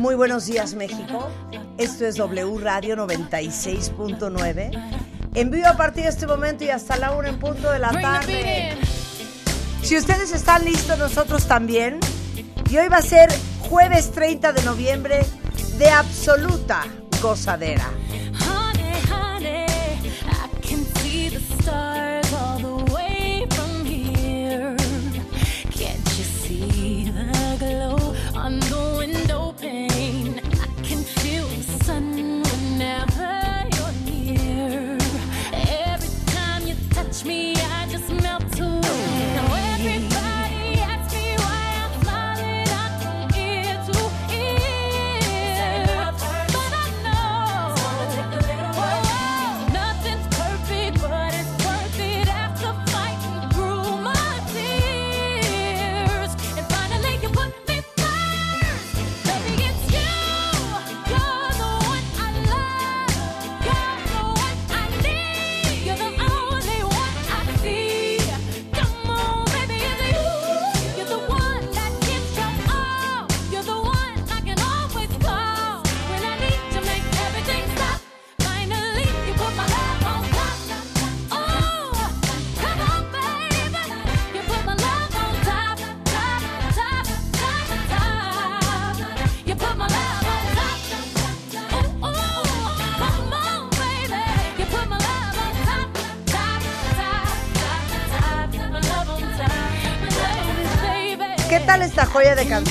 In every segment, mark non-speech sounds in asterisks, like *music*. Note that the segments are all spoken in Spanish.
Muy buenos días México, esto es W Radio 96.9, en vivo a partir de este momento y hasta la una en punto de la tarde. Si ustedes están listos, nosotros también. Y hoy va a ser jueves 30 de noviembre de absoluta gozadera.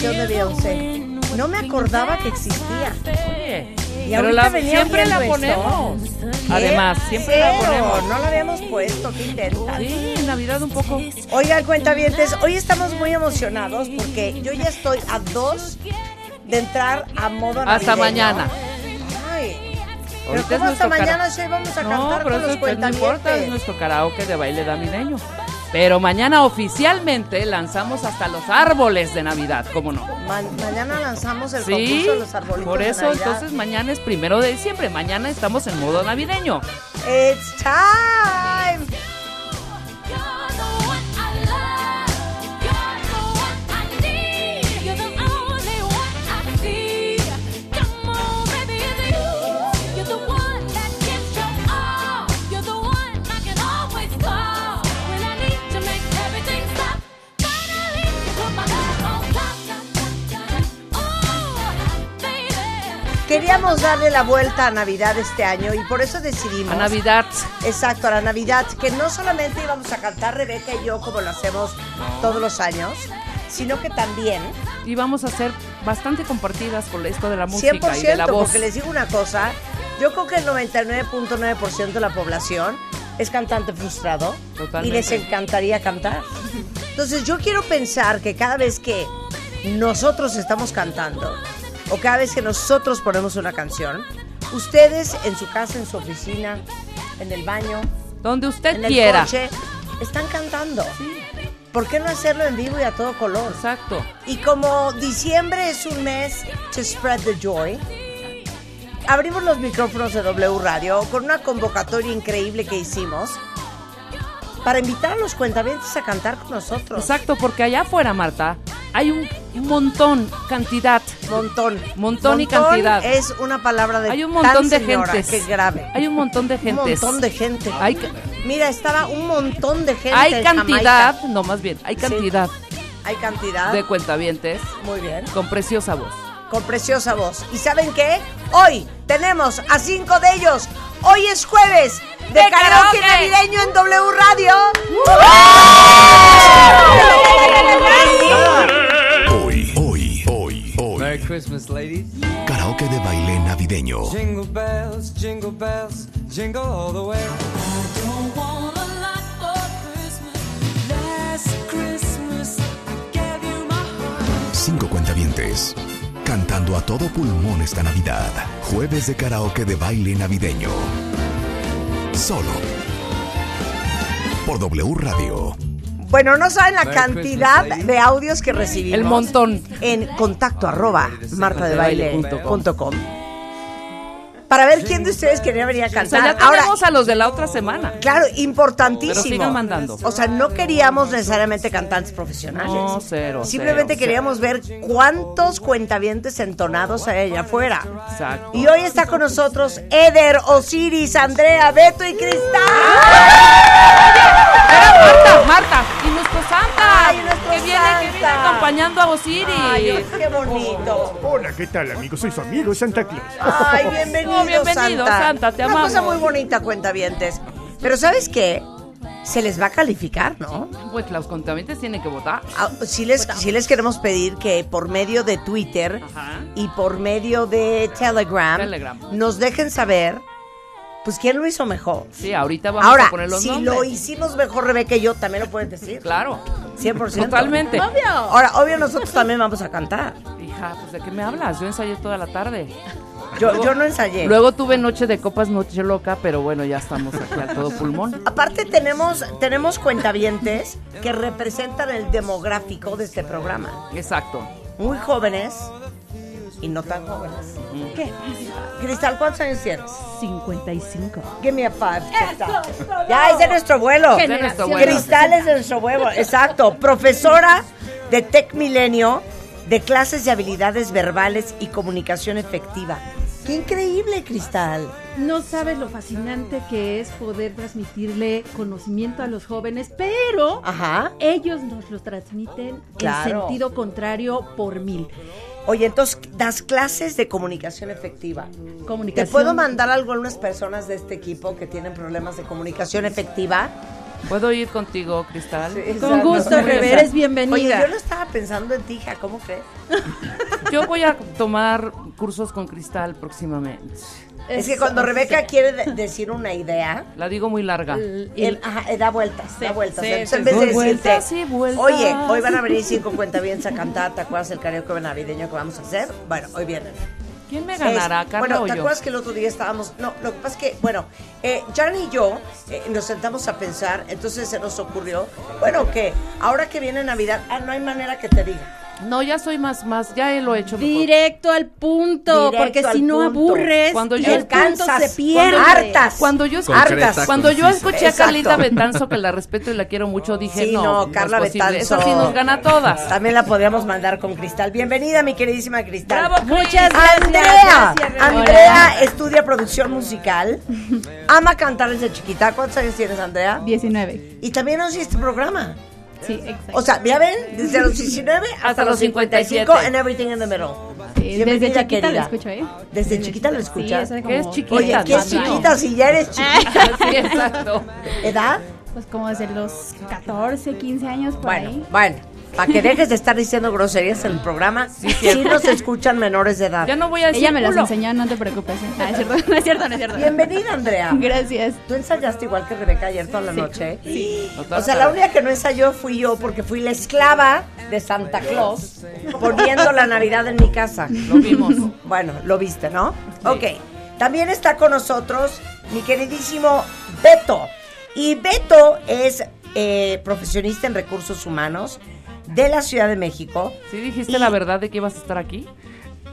Canción de Beyoncé? No me acordaba que existía. Y Pero la- venía siempre la esto. ponemos. ¿Qué Además, siempre la cero? ponemos. No la habíamos puesto, qué intensa. Sí, en Navidad un poco. Oigan, cuentavientes, hoy estamos muy emocionados porque yo ya estoy a dos de entrar a modo Hasta navideño. mañana. Ay, pero ¿cómo hasta mañana si hoy vamos a No, cantar pero con los pues, no importa, es cuentavientes? nuestro karaoke de baile navideño. Pero mañana oficialmente lanzamos hasta los árboles de Navidad, ¿cómo no? Ma- mañana lanzamos el Sí, concurso de los arbolitos por de eso Navidad. entonces mañana es primero de diciembre, mañana estamos en modo navideño. It's time. Queríamos darle la vuelta a Navidad este año y por eso decidimos. A Navidad. Exacto, a la Navidad, que no solamente íbamos a cantar Rebeca y yo como lo hacemos todos los años, sino que también Y vamos a ser bastante compartidas con esto de la 100%, música y de la voz. porque les digo una cosa, yo creo que el 99.9% de la población es cantante frustrado y les encantaría cantar. Entonces yo quiero pensar que cada vez que nosotros estamos cantando o cada vez que nosotros ponemos una canción, ustedes en su casa, en su oficina, en el baño, Donde usted en el quiera. coche, están cantando. ¿Por qué no hacerlo en vivo y a todo color? Exacto. Y como diciembre es un mes to spread the joy, abrimos los micrófonos de W Radio con una convocatoria increíble que hicimos para invitar a los cuentavientes a cantar con nosotros. Exacto, porque allá afuera, Marta, hay un montón, cantidad. Montón. Montón y cantidad. Es una palabra de Hay un montón tan de gentes. que grave. Hay un montón de un gentes. montón de gente. Hay, Mira, estaba un montón de gente. hay cantidad, Jamaica. no más bien, hay Sí. cantidad Hay cantidad. de cuentavientes Muy bien. con preciosa voz. con preciosa voz. ¿Y saben qué? Hoy tenemos a cinco de ellos. Hoy es jueves de, karaoke, karaoke. navideño en W Radio. Hoy, Christmas, ladies. Karaoke de baile navideño. Jingle bells, jingle bells, jingle all the way. Don't want a lot for Christmas. Last Christmas, I gave you my heart. Cinco cuentavientes. cantando a todo pulmón esta Navidad. Jueves de karaoke de baile navideño. Solo. Por W Radio. Bueno, no saben la cantidad de audios que recibimos. El montón. En contacto arroba martadebaile.com para ver quién de ustedes quería venir a O sea, cantar. ya Ahora, tenemos a los de la otra semana. claro, importantísimo. Pero sigan mandando. O sea, no queríamos necesariamente cantantes profesionales. No, cero, Simplemente cero, queríamos ver cuántos cuentavientes entonados hay allá afuera. Exacto. Y hoy está con nosotros Eder, Osiris, Andrea, Beto y Cristal. Marta, Marta, y nuestro Santa. Ay, nuestro que viene, que viene Santa. acompañando a Osiris. Ay, qué bonito. Hola, ¿qué tal, amigos? Soy su amigo Santa Claus. Ay, bienvenido, Bienvenido, Santa. Santa, te Una amamos. cosa muy bonita, cuentavientes. Pero ¿sabes qué? Se les va a calificar, ¿no? Pues los contaminantes tienen que votar. Ah, sí, les, sí les queremos pedir que por medio de Twitter Ajá. y por medio de Telegram, Telegram. nos dejen saber, pues, quién lo hizo mejor. Sí, ahorita vamos Ahora, a poner los si nombres. lo hicimos mejor Rebeca y yo, también lo pueden decir. Claro. 100%. Totalmente. Ahora, obvio, nosotros también vamos a cantar. Hija, pues ¿de qué me hablas? Yo ensayé toda la tarde. Yo, yo no ensayé. Luego tuve noche de copas, noche loca, pero bueno, ya estamos aquí a todo pulmón. Aparte tenemos, tenemos cuentavientes que representan el demográfico de este programa. Exacto. Muy jóvenes y no tan jóvenes. ¿Qué? Cristal, ¿cuántos años tienes? 55. Give me a five. Cristal. Ya es de nuestro vuelo. De nuestro vuelo. Cristal es de nuestro vuelo. Exacto. Profesora de Tech Milenio de clases de habilidades verbales y comunicación efectiva. ¡Qué increíble, Cristal! No sabes lo fascinante que es poder transmitirle conocimiento a los jóvenes, pero Ajá. ellos nos lo transmiten Claro. en sentido contrario por mil. Oye, entonces das clases de comunicación efectiva. ¿Te Comunicación. puedo mandar algo a algunas personas de este equipo que tienen problemas de comunicación efectiva? ¿Puedo ir contigo, Cristal? Con gusto, Rebe, eres bienvenida. Oye, yo no estaba pensando en ti, hija, ¿cómo crees? *laughs* Yo voy a tomar cursos con Cristal próximamente. Es que cuando Rebeca quiere de- decir una idea, La digo muy larga. ajá, eh, da vueltas, da vueltas. sí, Entonces, sí, en vez de decirte, vueltas. oye, hoy van a venir cinco cuentavientes a cantar, ¿te acuerdas el karaoke navideño que vamos a hacer? Bueno, hoy vienen. ¿Quién me ganará, Carla bueno, o ¿te yo? acuerdas que el otro día estábamos? No, lo que pasa es que, bueno, eh, Jan y yo eh, nos sentamos a pensar, entonces se nos ocurrió, bueno, que ahora que viene Navidad, ah, no hay manera que te diga. No, ya soy más, más, ya lo he hecho mejor. Directo al punto, Directo porque al si no punto. aburres, Cuando y yo- el se pierde. hartas. Cuando yo, Hartas. cuando yo escuché a Exacto. Carlita Betanzo, que la respeto y la quiero mucho, dije, Sí, no, no, no Carla es. Betanzo. Esa sí nos gana a todas. También la podríamos mandar con Cristal. Bienvenida, mi queridísima Cristal. Bravo. Muchas gracias. Andrea, gracias. Andrea estudia producción musical, ama cantar desde chiquita. ¿Cuántos años tienes, Andrea? 19. Y también nos este programa. Sí, exacto. O sea, ya ven, desde los 19 *laughs* hasta, Hasta los los 55 57. and everything in the middle. Sí, bienvenida, desde chiquita querida. lo escucho, ¿eh? Desde chiquita lo escuchas. Sí, eso ¿Qué es como- chiquita? Oye, qué mío. chiquita si ya eres chiquita. *laughs* sí, exacto. ¿Edad? Pues como desde los 14, 15 años por Bueno, ahí. bueno. Para que dejes de estar diciendo groserías en el programa, sí, nos escuchan menores de edad. Ya no voy a decir Ella me las culo. enseñó, no te preocupes. ¿eh? Ah, es cierto, no es cierto, no es cierto. Bienvenida, Andrea. Gracias. ¿Tú ensayaste igual que Rebeca ayer toda la noche? Total, O sea, la única que no ensayó fui yo porque fui la esclava de Santa Claus poniendo la Navidad en mi casa. Lo vimos. Bueno, lo viste, ¿no? Ok. También está con nosotros mi queridísimo Beto. Y Beto es eh, profesionista en recursos humanos de la Ciudad de México. ¿Sí dijiste Y- la verdad de que ibas a estar aquí?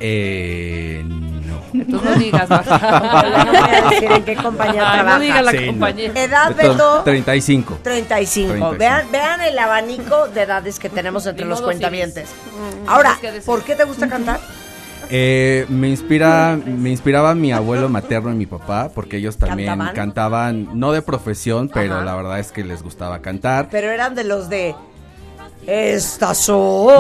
Eh, no. Entonces no digas. *laughs* No voy a decir en qué compañía Ay, trabaja. no digas la Sí, no. compañía. Edad, Beto. 35. 35. 35. Vean, vean el abanico de edades que tenemos entre los cuentavientes. Siris. Ahora. ¿por qué te gusta cantar? Eh, me inspira, *laughs* me inspiraba mi abuelo materno y mi papá, porque ellos también ¿Cantaban? cantaban, no de profesión, pero Ajá. la verdad es que les gustaba cantar. Pero eran de los de. Estas son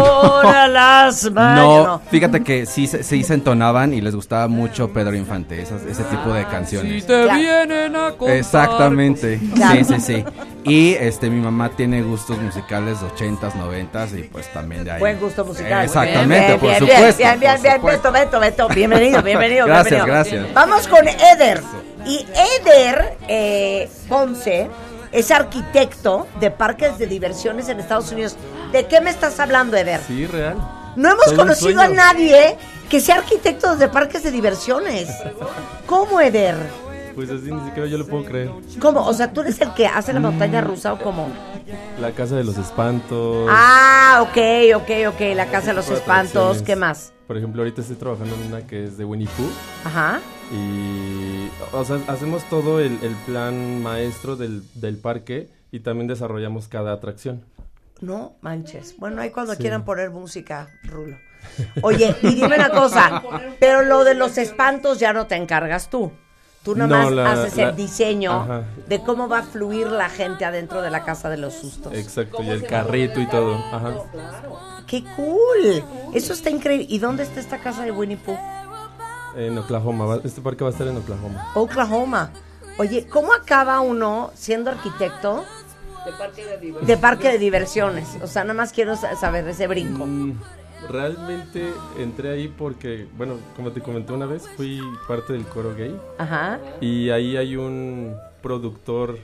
*laughs* las mañanas. No, fíjate que sí, se- sí se entonaban y les gustaba mucho Pedro Infante, esas- ese tipo de canciones. Si te Claro. vienen a contar. Exactamente, Claro. sí, sí, sí. Y este, mi mamá tiene gustos musicales de 80s, 90s y pues también de ahí. Buen gusto musical. Exactamente, Bien, por bien, supuesto. Bien, bien, por bien, supuesto. Beto, Beto, Beto. Bienvenido, bienvenido. Gracias, bienvenido. gracias. Vamos con Eder. Y Eder eh, Ponce es arquitecto de parques de diversiones en Estados Unidos. ¿De qué me estás hablando, Eder? Sí, real. No hemos Todo conocido a nadie que sea arquitecto de parques de diversiones. ¿Cómo, Eder? Pues así ni siquiera yo lo puedo creer. ¿Cómo? O sea, ¿tú eres el que hace la montaña rusa o cómo? La casa de los espantos. Ah, ok, ok, ok. La Casa de los Espantos. ¿Qué más? Por ejemplo, ahorita estoy trabajando en una que es de Winnie Pooh. Ajá. Y, o sea, hacemos todo el, el plan maestro del, del parque y también desarrollamos cada atracción. No manches. Bueno, ahí cuando Sí. quieran poner música, Rulo. Oye, y dime una *laughs* cosa, pero lo de los espantos ya no te encargas tú. Tú nada No, más la- haces la- el diseño Ajá. de cómo va a fluir la gente adentro de la casa de los sustos. Exacto, y el carrito y todo. Ajá. ¡Qué cool! Eso está increíble. ¿Y dónde está esta casa de Winnie Pooh? En Oklahoma. Este parque va a estar en Oklahoma. Oklahoma. Oye, ¿cómo acaba uno siendo arquitecto De parque de diversiones. de parque de diversiones? O sea, nada más quiero sa- saber ese brinco. Mm, realmente entré ahí porque, bueno, como te comenté una vez, fui parte del coro gay. Ajá. Y ahí hay un productor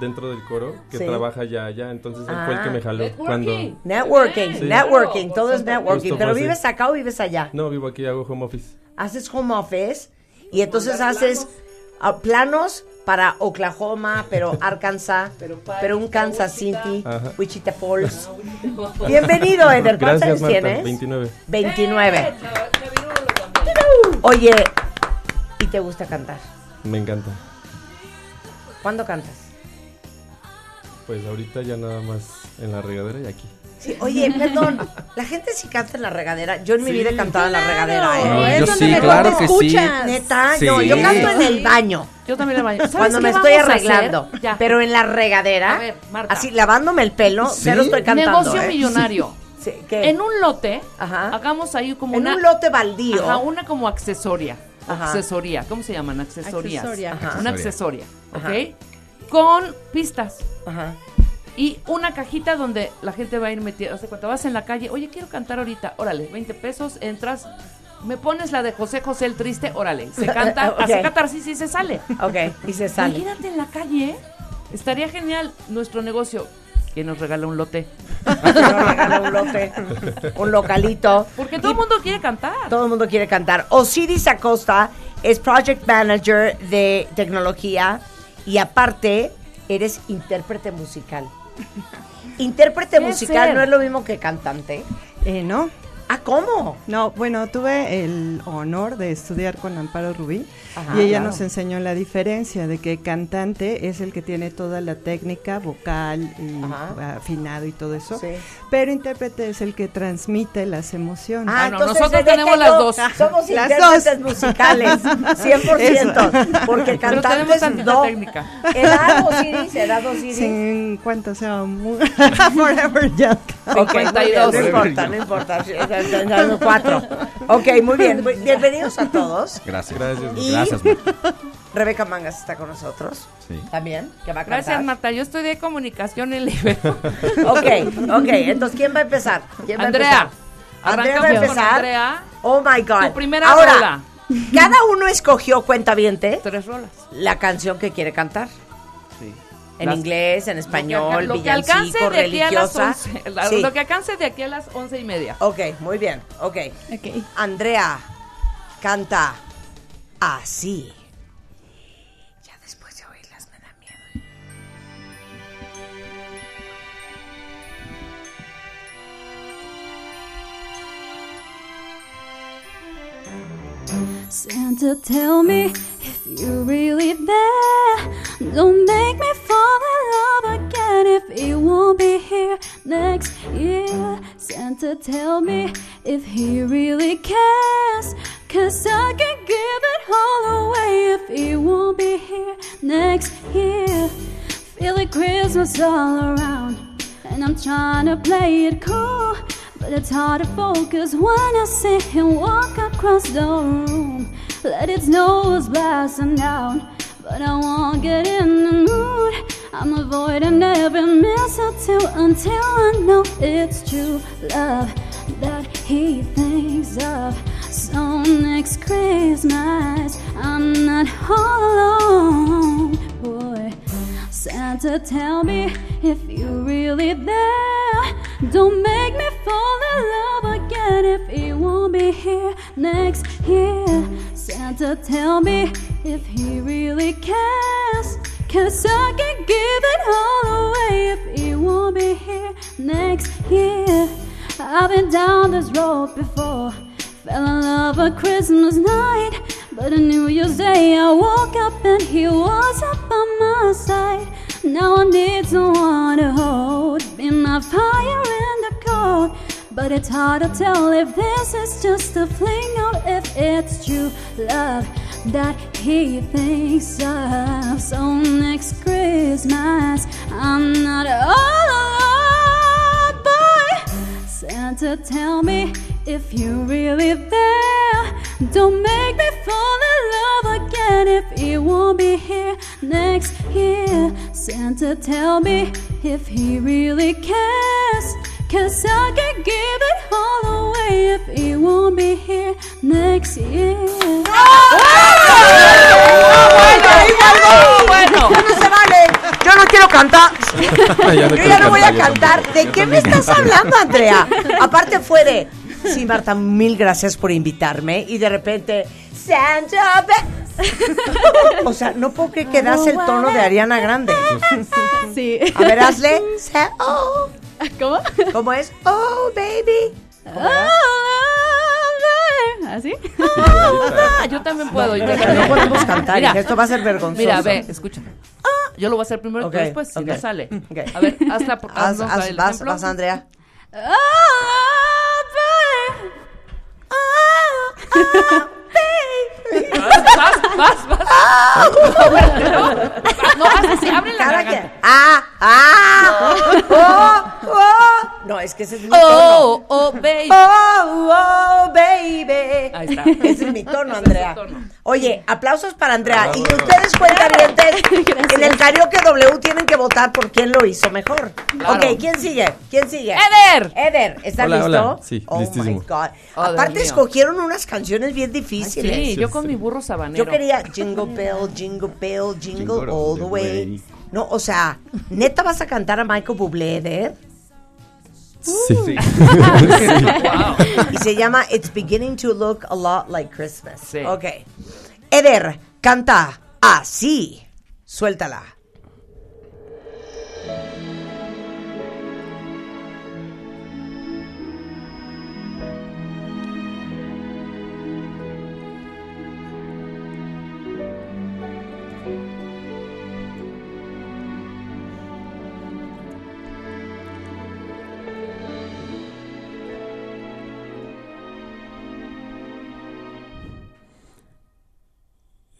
dentro del coro que Sí. trabaja ya allá. Entonces él fue el Ah. que me jaló cuando... Networking, Sí. networking, todo es networking. Justo ¿Pero vives acá o vives allá? No, vivo aquí, hago home office. Haces home office y entonces haces ah, planos para Oklahoma, pero Arkansas, *laughs* pero, un Kansas City, Ajá. Wichita Falls. Bienvenido, Eder. ¿Cuántos años Marta. tienes? 29. 29. Oye, ¿y te gusta cantar? Me encanta. ¿Cuándo cantas? Pues ahorita ya nada más en la regadera y aquí. Sí, oye, *laughs* perdón, la gente sí canta en la regadera. Yo en mi vida he cantado en la regadera, ¿eh? No, es yo donde sí, mejor claro que sí. Neta, Sí. no, yo canto en el baño. Yo también le baño. ¿Sabes Cuando me qué estoy vamos a hacer? arreglando. Ya. Pero en la regadera, A ver, Marta. así lavándome el pelo, ¿Sí? ya lo estoy cantando. Negocio ¿eh? millonario. *laughs* Sí, ¿qué? En un lote, Ajá. hagamos ahí como En una... un lote baldío. Ajá, una como accesoria. Ajá. Accesoría. ¿Cómo se llaman? Accesorías. Accesoria. Ajá. Una accesoria. Ajá. ¿Ok? Con pistas. Ajá. Y una cajita donde la gente va a ir metiendo. O sea, cuando vas en la calle, oye, quiero cantar ahorita. Órale, 20 pesos, entras. Me pones la de José José el Triste, órale. Se canta, *laughs* Ok. hace catarsis y se sale. Ok, y se sale. Imagínate en la calle. Estaría genial nuestro negocio. que nos regala un lote? Que nos regala un lote, un localito. Porque todo el mundo quiere cantar. Todo el mundo quiere cantar. Osiris Acosta es Project Manager de tecnología y aparte eres intérprete musical. Intérprete ¿Qué musical ser? no es lo mismo que cantante. Eh, no, Ah, ¿cómo? no, bueno, tuve el honor de estudiar con Amparo Rubí Ajá, y ella claro. nos enseñó la diferencia de que cantante es el que tiene toda la técnica vocal y Ajá. afinado y todo eso, Sí. pero intérprete es el que transmite las emociones. Ah, no, entonces nosotros se tenemos las dos. Somos Las intérpretes dos. musicales, *laughs* 100%. Porque Pero tenemos cantantes tantita no. técnica. ¿Edad Osiris? ¿Edad Osiris? Sin cuánto sea muy *laughs* forever young. Ok, muy bien, 52. no importa, no importa. cuatro. Ok, muy bien. Bienvenidos a todos. Gracias. Gracias. Y- Gracias, Marta. *laughs* Rebeca Mangas está con nosotros. Sí. También, que va a cantar. Gracias, Marta. Yo estudié comunicación en Libero. *laughs* Ok, ok. Entonces, ¿quién va a empezar? ¿Quién va a Andrea. empezar? Andrea va a empezar. Andrea. Oh my God. Tu primera Ahora, rola. cada uno escogió cuentaviente Tres rolas. la canción que quiere cantar. Sí. En Las- inglés, en español, lo que, alcance villancico, de aquí a las religiosa. 11. *laughs* la- Sí. Lo que alcance de aquí a las once y media. Ok, muy bien. Ok. Ok. Andrea canta así. Santa, tell me if you're really there. Don't make me fall in love again if he won't be here next year. Santa, tell me if he really cares. Cause I can give it all away if he won't be here next year. Feeling Christmas all around, and I'm trying to play it cool. But it's hard to focus when I see him walk across the room. Let it nose is blasting down, but I won't get in the mood. I'm avoiding every mistletoe until I know it's true love that he thinks of. So next Christmas, I'm not all alone, boy. Santa, tell me if you're really there. Don't make me fall in love again if he won't be here next year. Santa, tell me if he really cares. Cause I can give it all away if he won't be here next year. I've been down this road before. Fell in love on Christmas night. But on New Year's Day, I woke up and he was up by my side. Now I need someone to hold, be my fire in the cold. But it's hard to tell if this is just a fling or if it's true love that he thinks of. So next Christmas, I'm not all alone, boy. Santa, tell me if you're really there. Don't make me fall in love again if he won't be here next year. Santa, tell me if he really cares. Cause I can give it all away if he won't be here next year. bueno, Ya no se vale. Yo no quiero cantar. *laughs* Yo ya no voy a cantar. ¿De qué me estás hablando, Andrea? Aparte fue de, sí, Marta, mil gracias por invitarme. Y de repente, Be- O sea, no puedo creer que das el tono de Ariana Grande. Sí. A ver, hazle. Oh. ¿Cómo? ¿Cómo es? Oh, baby. ¿Así? Ah, yo también puedo. yo No, también. no podemos cantar, Mira, esto va a ser vergonzoso. Mira, ve, escucha. Ah, yo lo voy a hacer primero y tú Ok, después, si ok. no sale. Ok. A ver, hazla. por- Haz, haznos haz, el vas, ejemplo. vas, Andrea. Vas, vas, vas. No, no, haz así, abre la Cada garganta. quien. Ah, ah. Oh, oh. No, es que ese es mi tono. Oh, oh, baby. Oh, oh, baby. Ahí está. Ese es mi tono, Andrea. Es tono. Oye, aplausos para Andrea. Y ustedes, cuentavientes, *laughs* en el karaoke W tienen que votar por quién lo hizo mejor. Claro. Ok, ¿quién sigue? ¿Quién sigue? ¡Eder! Eder, ¿estás Hola, listo? hola. Sí, oh listísimo. my God. Oh, Aparte, escogieron unas canciones bien difíciles. Sí, yo con mi burro sabanero. Yo quería Jingle Bell, Jingle Bell, Jingle, Jingle All the way. way. No, o sea, ¿neta vas a cantar a Michael Bublé, Eder? Sí. Y se llama It's Beginning to Look a Lot Like Christmas. Sí. Ok. Eder, canta así. Suéltala.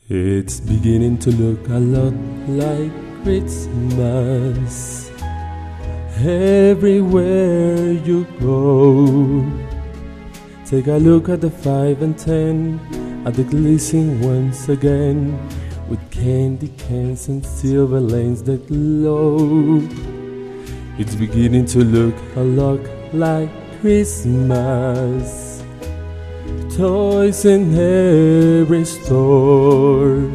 It's beginning to look a lot like Christmas everywhere you go. Take a look at the five and ten, at the glistening once again, with candy cans and silver lanes that glow. It's beginning to look a lot like Christmas toys in every store.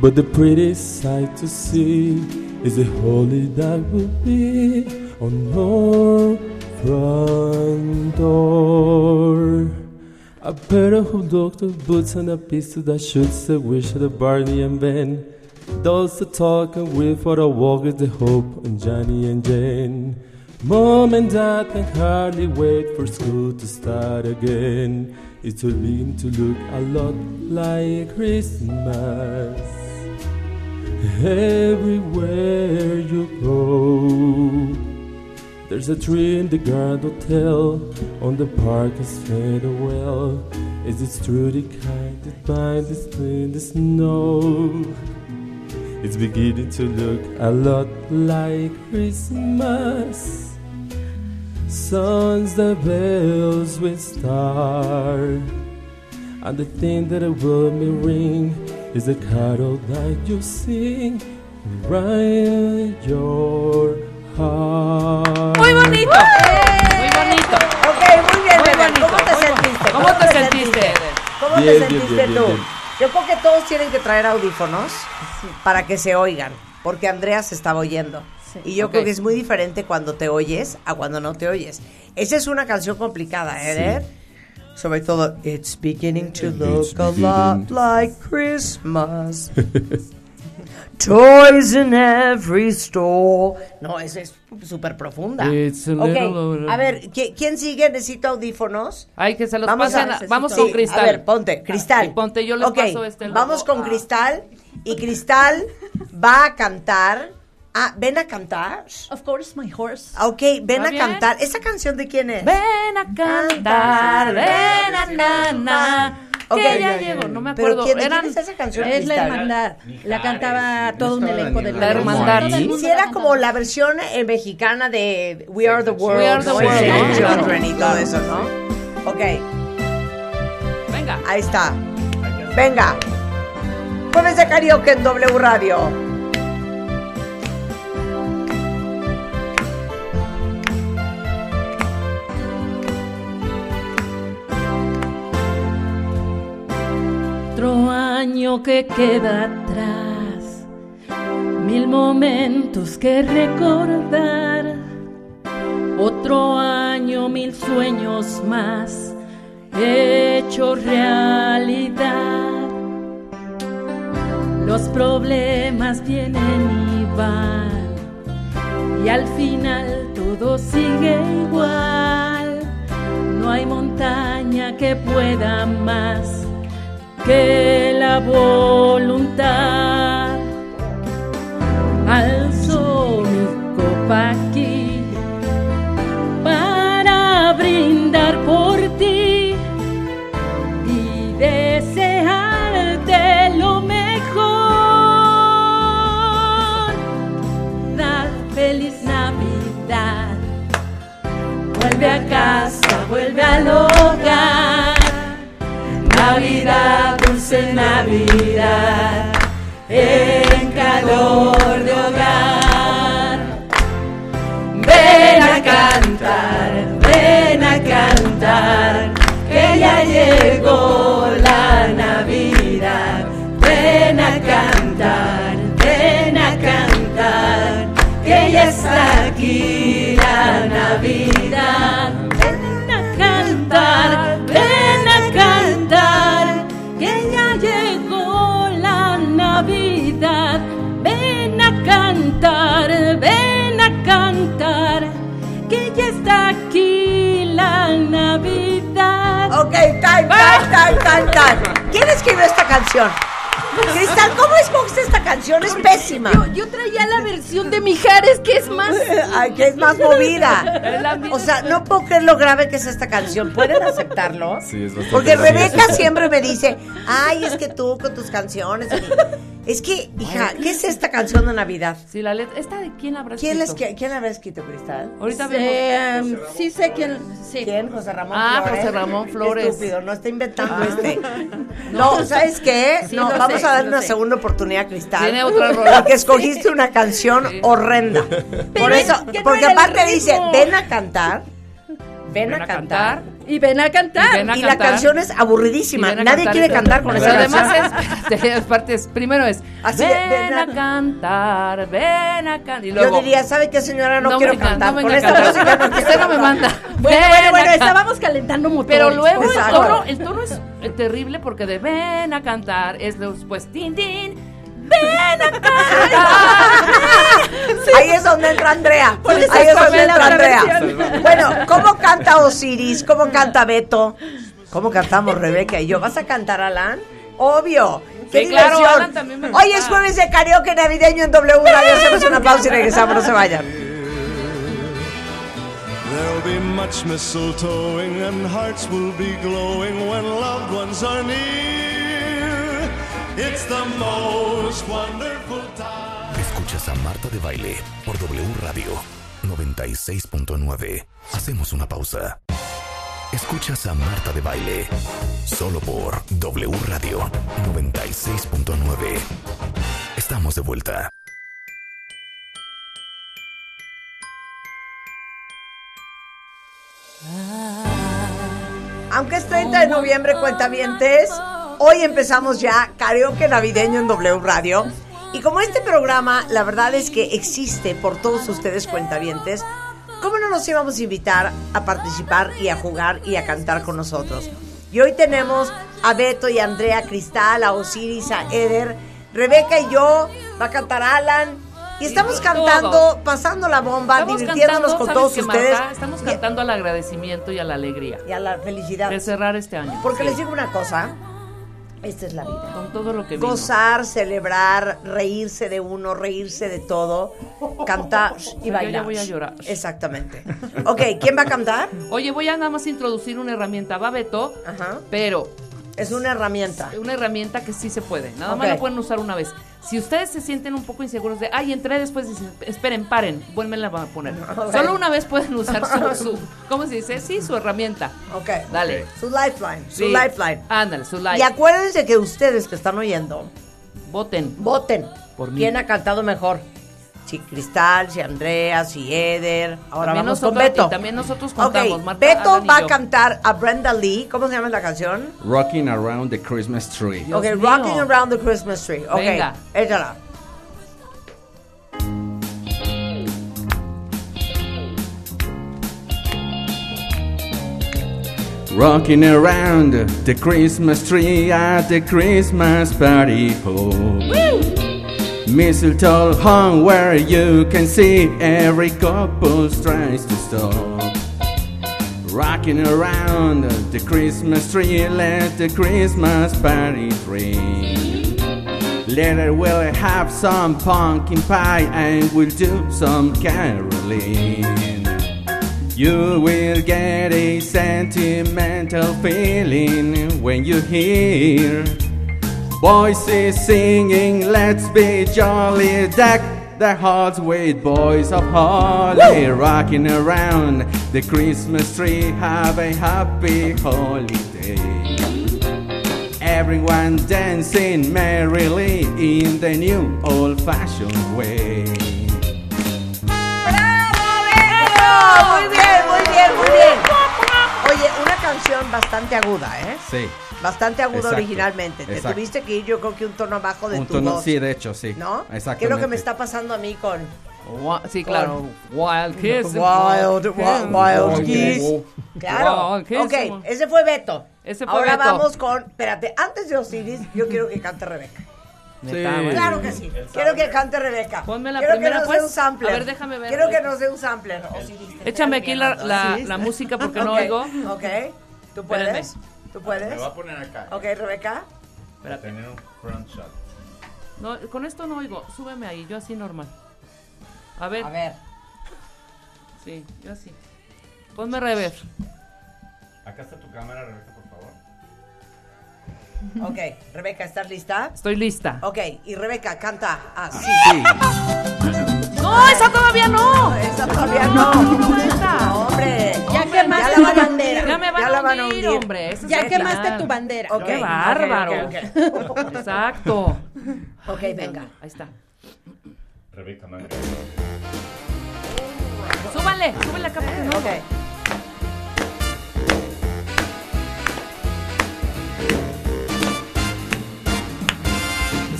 But the prettiest sight to see is the holly that will be on our front door. A pair of doctor boots and a pistol that shoots the wish of the Barney and Ben. Those the talk and with for a walk is the hope on Johnny and Jane. Mom and dad can hardly wait for school to start again. It's beginning to look a lot like Christmas everywhere you go. There's a tree in the Grand Hotel, on the park is farewell. Is it true the kind that binds in the snow? It's beginning to look a lot like Christmas. Sounds the bells will start, and the thing that will me ring is the carol that you sing right in your heart. Muy bonito. Muy bonito. Ok, muy bien, Muy bonito, ¿Cómo te sentiste? ¿Cómo te sentiste? ¿Cómo te Bien, sentiste bien, bien, tú? bien. Yo creo que todos tienen que traer audífonos para que se oigan, porque Andrea se estaba oyendo. Sí. Y yo Ok. creo que es muy diferente cuando te oyes a cuando no te oyes. Esa es una canción complicada, ¿eh? Sí. Sobre todo, It's beginning to look It's a lot like Christmas. *laughs* Toys in every store. No, esa es súper profunda. It's a Ok, little- a ver, ¿qui- ¿quién sigue? Necesito audífonos. Ay, que se los Vamos pasen. a- vamos Sí, con Cristal. A ver, ponte, Cristal. Y ponte, yo les Ok, paso este logo. Vamos con Cristal. Y Cristal va a cantar. Ah, ven a cantar. Of course, my horse. Ah, Ok, ven ¿Está a bien? cantar. ¿Esa canción de quién es? Ven a cantar, ven a na, Ok. Que ya llegó, no me Pero acuerdo. ¿quién, de Eran quién es esa canción? Es la hermandad. La cantaba todo un elenco de La hermandad. Sí, la era como la versión eh, mexicana de We Are the World, We Are the. World, ¿no? Children y todo eso, ¿no? Ok, Venga. ahí está. Venga. Jueves de karaoke en W Radio. Año que queda atrás, mil momentos que recordar. Otro año, mil sueños más, hecho realidad. Los problemas vienen y van, y al final todo sigue igual. No hay montaña que pueda más que la voluntad. Alzo mi copa aquí para brindar por ti y desearte lo mejor. Dar feliz Navidad. Vuelve a casa, vuelve al hogar. Navidad, dulce Navidad, en calor de hogar. Ven a cantar, ven a cantar, que ya llegó la Navidad. Ven a cantar, ven a cantar, que ya está aquí la Navidad. Ven a cantar, ven Time, time, time, time, time. ¿Quién escribió esta canción? Cristal, ¿cómo escogiste esta canción? Es pésima. Yo, yo traía la versión de Mijares, que es más. *laughs* Ay, que es más movida. O sea, no puedo creer lo grave que es esta canción. ¿Pueden aceptarlo? Sí, es bastante Porque. Rebeca siempre me dice, ay, es que tú con tus canciones. Es que, hija, ¿qué es esta canción de Navidad? Sí, la letra. ¿Esta de quién la habrá ¿Quién, la escrito? escri- ¿Quién la habrá escrito, Cristal? Ahorita vemos. Eh, um, sí sé quién. Sí. ¿Quién? José Ramón Ah, Flores. José Ramón Qué Flores. Estúpido, no está inventando este. *laughs* No, ¿sabes qué? Sí, no, vamos sé, a dar lo una sé. segunda oportunidad, Cristal. Tiene otra rola. Porque *laughs* escogiste una canción horrenda. *laughs* Por es eso, que no porque aparte dice, ven a cantar. Ven, a, cantar. Y ven a cantar. Y ven a Y la canción es aburridísima. Nadie cantar. quiere cantar con esa además canción. es, espérate, aparte es- primero es, Así ven, ven a- a cantar, ven a cantar. Yo diría, ¿sabe qué, señora? No, me quiero encanta, cantar. no con esta música no quiero Usted no me manda. Bueno, Ven bueno, bueno, estábamos calentando motores. Pero luego el tono, el tono es eh, terrible porque de ven a cantar es después tin tin, ven a cantar. Ahí es donde entra Andrea. Por eso Ahí es donde entra Andrea. Bueno, ¿cómo canta Osiris? ¿Cómo canta Beto? ¿Cómo cantamos Rebeca y yo? ¿Vas a cantar, Alan? Obvio. ¡Qué Sí, claro, diversión! Alan también me Hoy es jueves de karaoke navideño en W Radio. Hacemos una pausa y regresamos. No se vayan. There'll be much mistletoeing and hearts will be glowing when loved ones are near. It's the most wonderful time. Escuchas a Marta de Baile por W Radio 96.9. Hacemos una pausa. Escuchas a Marta de Baile solo por W Radio 96.9. Estamos de vuelta. Aunque es 30 de noviembre, cuentavientes, hoy empezamos ya karaoke navideño en W Radio. Y como este programa, la verdad es que existe por todos ustedes cuentavientes, ¿cómo no nos íbamos a invitar a participar y a jugar y a cantar con nosotros? Y hoy tenemos a Beto y a Andrea Cristal, a Osiris, a Eder, Rebeca y yo, va a cantar Alan. Y estamos cantando, pasando la bomba, Estamos divirtiéndonos cantando, con ¿sabes todos qué, ustedes. Marta? Estamos cantando al agradecimiento y a la alegría. Y a la felicidad. De cerrar este año. Porque Sí. les digo una cosa, esta es la vida. Con todo lo que vino. Gozar, celebrar, reírse de uno, reírse de todo, cantar *laughs* y Yo bailar. ya voy a llorar. Exactamente. Ok, ¿quién va a cantar? *laughs* Oye, voy a nada más introducir una herramienta. Va Beto, pero... Es una herramienta. Una herramienta que sí se puede. Nada más la pueden usar una vez. Si ustedes se sienten un poco inseguros de, ay, entré después, dicen, esperen, paren, vuelven a poner. *laughs* Solo una vez pueden usar su, *laughs* su- ¿cómo se dice? Sí, su herramienta. Ok. Dale. Su lifeline, su Sí. lifeline. Ándale, su Y life. acuérdense que ustedes que están oyendo, voten. Voten. Por mí. ¿Quién ha cantado mejor? Si Cristal, si Andrea, si Eder. Ahora También vamos con Beto. y también nosotros contamos, Marta, Beto Alan va a cantar a Brenda Lee. ¿Cómo se llama la canción? Rocking Around the Christmas Tree. ok, Rocking Around the Christmas Tree. Ok, Venga. échala. Rocking around the Christmas tree at the Christmas party hall. Mistletoe hung where you can see every couple tries to stop. Rocking around the Christmas tree, let the Christmas party ring. Later we'll have some pumpkin pie and we'll do some caroling. You will get a sentimental feeling when you hear voices singing, Let's be jolly, deck the hearts with boys of holly, rocking around the Christmas tree. Have a happy holiday. Everyone dancing merrily in the new old fashioned way. ¡Bravo! Muy bien, muy bien, muy bien. Oye, una canción bastante aguda, ¿eh? Sí. Bastante aguda Exacto, originalmente. Te exacto. tuviste que ir, yo creo que un tono abajo de Un tu tono- voz. sí, de hecho, sí. ¿No? Exactamente. ¿Qué es lo que me está pasando a mí con. Wa- Sí, con- claro. Wild Kiss. Wild, wild, wild Kiss. Claro. Wild Kiss. Ok, ese fue Beto. Ese fue Ahora Beto. vamos con. Espérate, antes de Osiris, yo quiero que cante Rebeca. Güey. Claro que sí. Quiero que cante Rebeca. Ponme la quiero primera, que nos pues. dé un sampler. A ver, déjame ver. Quiero que nos dé un sampler. Osiris. Échame aquí la, la, ¿Sí? la música porque *laughs* no Ok, oigo. Ok. ¿Tú puedes? ¿Tú puedes? Me voy a poner acá. Ok, Rebeca. Para tener un front shot. No, con esto no oigo. Súbeme ahí, yo así normal. A ver. A ver. Sí, yo así. Ponme rever. Acá está tu cámara, Rebeca, por favor. Ok, Rebeca, ¿estás lista? Estoy lista. Ok, y Rebeca canta así. No, esa todavía no. Esa todavía no. No, hombre. Ya Hombre, quemaste la tu bandera. Ya me van ya a la van a hundir, hundir. hombre. Eso Ya quemaste claro. tu bandera. Qué bárbaro. ok, ok. Exacto. Ok, venga. Ahí está. Rebeca, madre. Súbale, súbale acá porque no. Ok.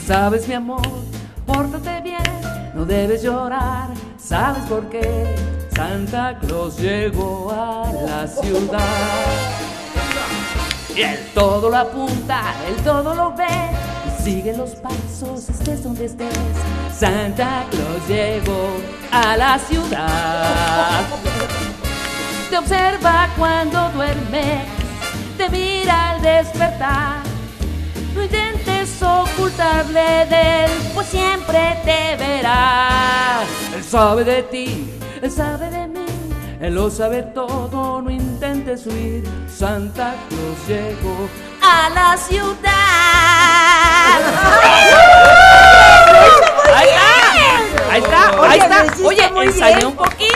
Sabes, mi amor, pórtate bien, no debes llorar. ¿Sabes por qué? Santa Claus llegó a la ciudad. Y él todo lo apunta, él todo lo ve. Sigue los pasos, estés donde estés. Santa Claus llegó a la ciudad. Te observa cuando duermes, te mira al despertar. No intentes de él, pues siempre te verá. Él sabe de ti, él sabe de mí, él lo sabe todo, no intentes huir. Santa Claus llegó a la ciudad. Ahí está, ahí está, Oye, ahí está. Oye, ensayé un poquito.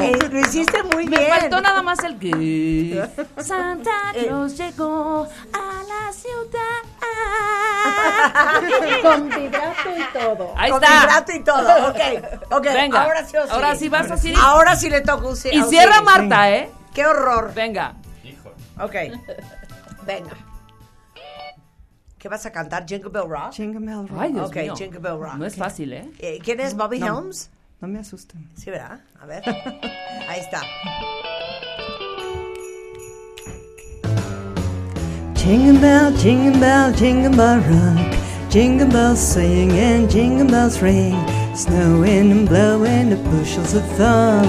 Eh, lo hiciste muy Me bien. faltó nada más el que *laughs* Santa Claus llegó a la ciudad. *laughs* Con vibrato y todo. Ahí Con está. vibrato y todo. Ok, ok. *laughs* Venga. Ahora sí, Osiris. Ahora sí vas, Osiris. Ahora sí le toca a Osiris. Y a cierra. Marta, ¿eh? Qué horror. Venga. Hijo. Ok. Venga. ¿Qué vas a cantar? Jingle Bell Rock. Jingle Bell Rock. Ay, Dios ok, mío. Jingle Bell Rock. No es fácil, ¿eh? Eh, ¿Quién es Bobby No. Helms? No me asusten. Sí, ¿verdad? A ver. *laughs* Ahí está. Jingle bell, jingle bell, jingle bell rock. Jingle bells swing and jingle bells ring. Snowing and blowing the bushels of fun.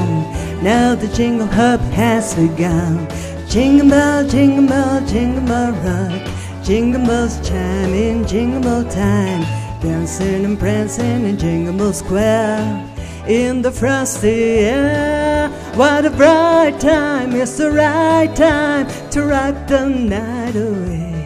Now the jingle hop has begun. Jingle bell, jingle bell, jingle bell rock. Jingle bells chime in jingle bell time. Dancing and prancing in Jingle Bell Square. In the frosty air, what a bright time! It's the right time to rock the night away.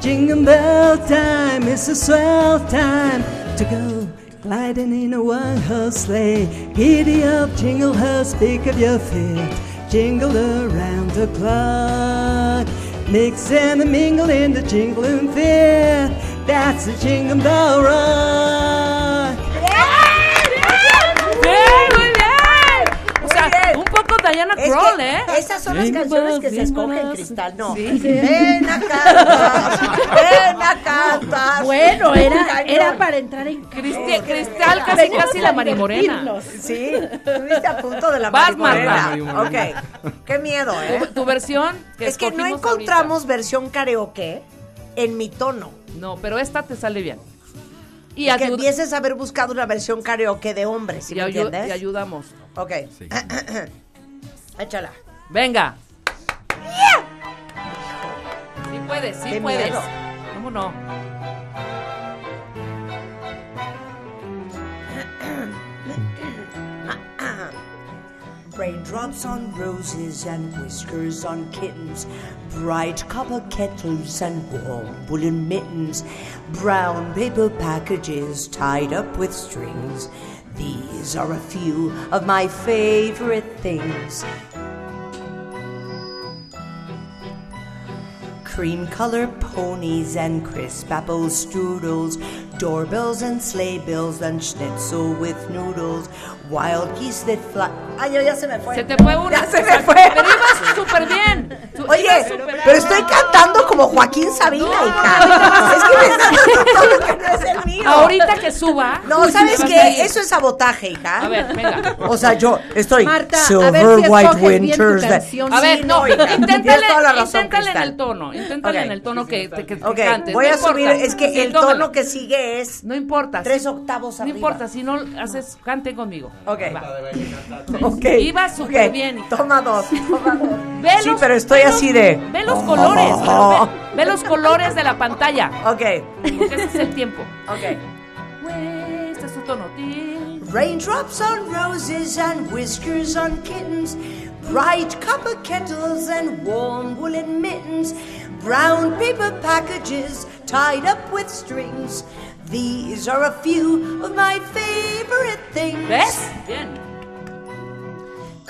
Jingle bell time, it's a swell time to go gliding in a one-horse sleigh. Giddy up, jingle horse, pick up your feet, jingle around the clock. Mix and mingle in the jingling fit. That's the jingle bell rock. Diana Es Kroll, que ¿eh? Esas son las canciones que se escogen. Cristal. No. Sí. Ven a cantar. Ven a cantar. Bueno, era, era para entrar en Cristi- Cristal casi casi la marimorena. Sí, estuviste a punto de la Vas, marimorena. Ok, qué miedo, ¿eh? Tu, tu versión que es que no encontramos versión karaoke en mi tono. No, pero esta te sale bien. Y, que empieces a haber buscado una versión karaoke de hombres, ¿sí y me entiendes? y ayudamos. Ok. *clears throat* Échala. Venga. Sí puedes, sí Qué puedes. miedo. ¿Cómo no? Raindrops on roses and whiskers on kittens, bright copper kettles and warm woolen mittens, brown paper packages tied up with strings. These are a few of my favorite things. Cream colored ponies and crisp apple strudels, doorbells and sleigh bells and schnitzel with noodles, wild geese that fly. Ay, ya se me fue. Se te fue una. Ya se me fue. Pero ibas súper bien. Oye, pero estoy cantando como Joaquín Sabina, hija. Es que me estás dando todo que no es el mío. Ahorita que suba. No, ¿sabes a qué? Eso es sabotaje, hija. A ver, venga. O sea, yo estoy Marta, a Silver ver si White escoges bien tu Winters. A ver, no, hija, inténtale, tienes toda la razón, inténtale en el tono, inténtale en el tono que, que, que Ok, cantes. voy no a subir, es que Sí, el tono que sigue es No importa. tres octavos No arriba. importa, si no haces, cante conmigo. Ok. Va. Ok. Iba súper bien, hija. Toma dos, toma dos. Sí, pero estoy así de... Ve los colores, *laughs* pero ve, ve los colores de la pantalla. Ok, Porque ese es el tiempo. ok. Este es su tono. Raindrops on roses and whiskers on kittens, bright copper kettles and warm woolen mittens, brown paper packages tied up with strings. These are a few of my favorite things. ¿Ves? Bien.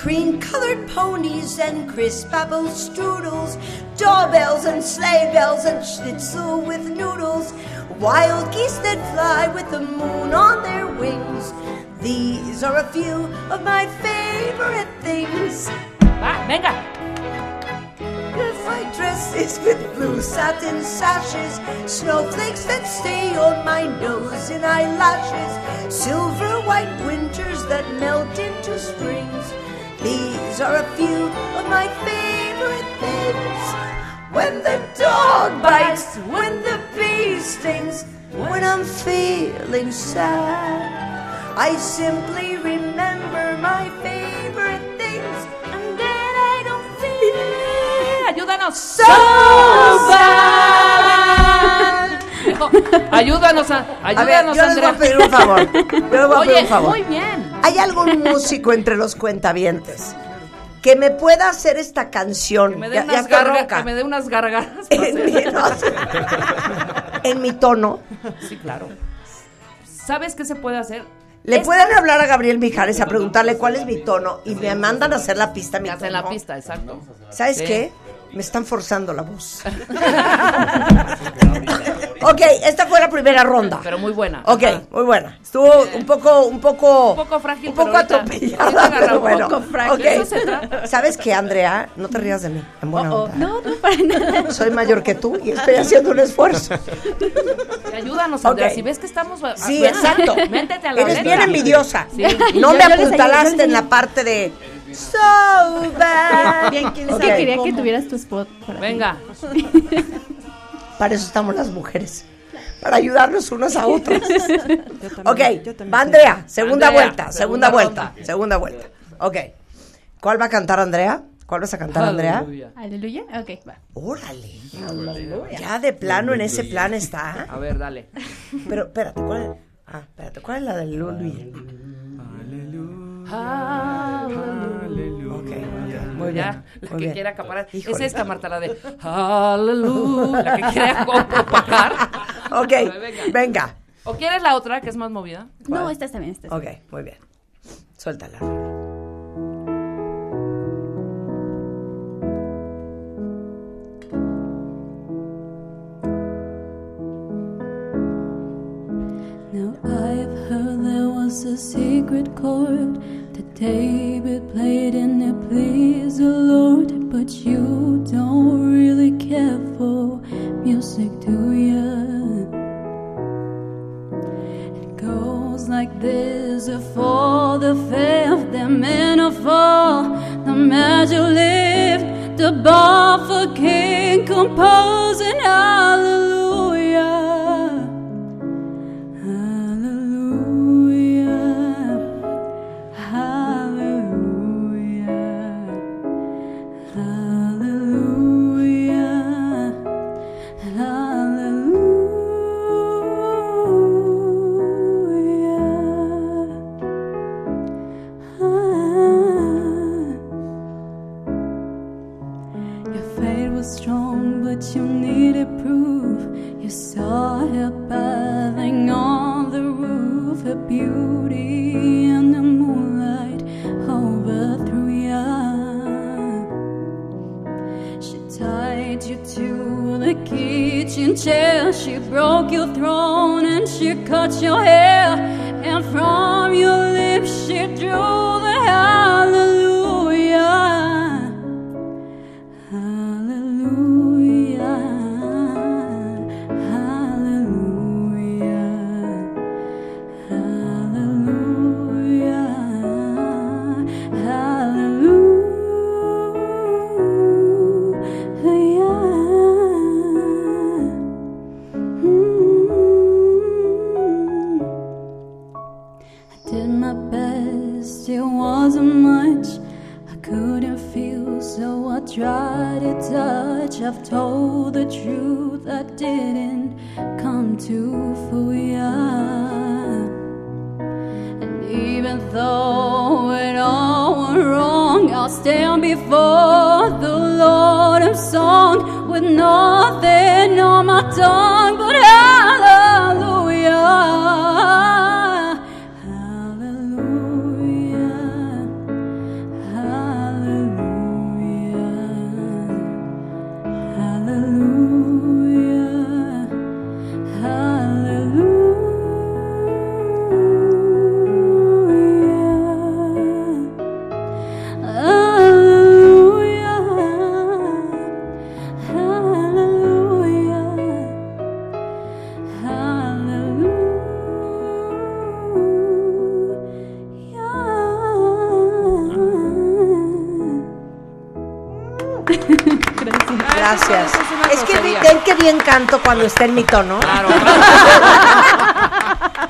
Cream colored ponies and crisp apple strudels, doorbells and sleigh bells and schnitzel with noodles, wild geese that fly with the moon on their wings. These are a few of my favorite things. Va, venga. My dresses with blue satin sashes, snowflakes that stay on my nose and eyelashes, silver white winters that melt into springs. These are a few of my favorite things. When the dog bites, when the bee stings, when I'm feeling sad, I simply remember my favorite things, and then I don't *laughs* feel Ayúdanos. so bad. No, ayúdanos, a, A ver, ayúdanos, yo les voy a Andrea. pedir un favor. Yo voy a pedir un favor. muy bien. ¿Hay algún músico entre los cuentavientes que me pueda hacer esta canción? Que me dé Ya- unas dé unas gargaras. en, mi, no, en mi tono. Sí, claro. ¿Sabes qué se puede hacer? Le Esta- pueden hablar a Gabriel Mijares a preguntarle cuál es mi tono y me mandan a hacer la pista. Mi hacen la pista, exacto. ¿Sabes Sí. qué? Me están forzando la voz. *laughs* ok, esta fue la primera ronda. Pero muy buena. Ok, Ajá. muy buena. Estuvo un poco, un poco, Un poco frágil, un poco atropellada, pero un bueno. poco frágil. ok. De eso se trata. ¿Sabes qué, Andrea? No te rías de mí, en buena onda. No, no, para nada. Soy mayor que tú y estoy haciendo un esfuerzo. Ayúdanos, Andrea. Ok. Si ves que estamos. Sí, exacto. Métete a la Eres letra. bien envidiosa. Sí. No Yo- me yo les ayudo, yo apuntalaste en la parte de so bad. Bien, quién Ok. sabe. quería que tuvieras tu spot. para. Venga. *laughs* Para eso estamos las mujeres. Para ayudarnos unas a otras. ok, yo también va Andrea, segunda Andrea, vuelta, segunda, segunda vuelta, ronda. segunda vuelta. Ok. ¿Cuál va a cantar Andrea? ¿Cuál vas a cantar, Andrea? Aleluya. Aleluya. Ok, va. Órale. Ya de plano en ese plan está. A ver, dale. Pero espérate, ¿cuál es? Ah, espérate, ¿cuál es la del Aleluya? Ok, ok, muy bien. La muy que bien. quiere acaparar. Híjole. Es esta, Marta, la de Aleluya. La que quiere opacar. *laughs* Ok, Venga. venga. ¿O quieres la otra, que es más movida? No, esta está bien, esta está Ok, muy bien. Suéltala. Now I've heard there was a secret chord David played and it pleased the Lord, but you don't really care for music, do ya? It goes like this: for the faith, the men of fall, the measure lift, the bar for King composing. Hallelujah, Gracias. Eso es que ven que bien canto cuando está en mi tono. Claro. *laughs*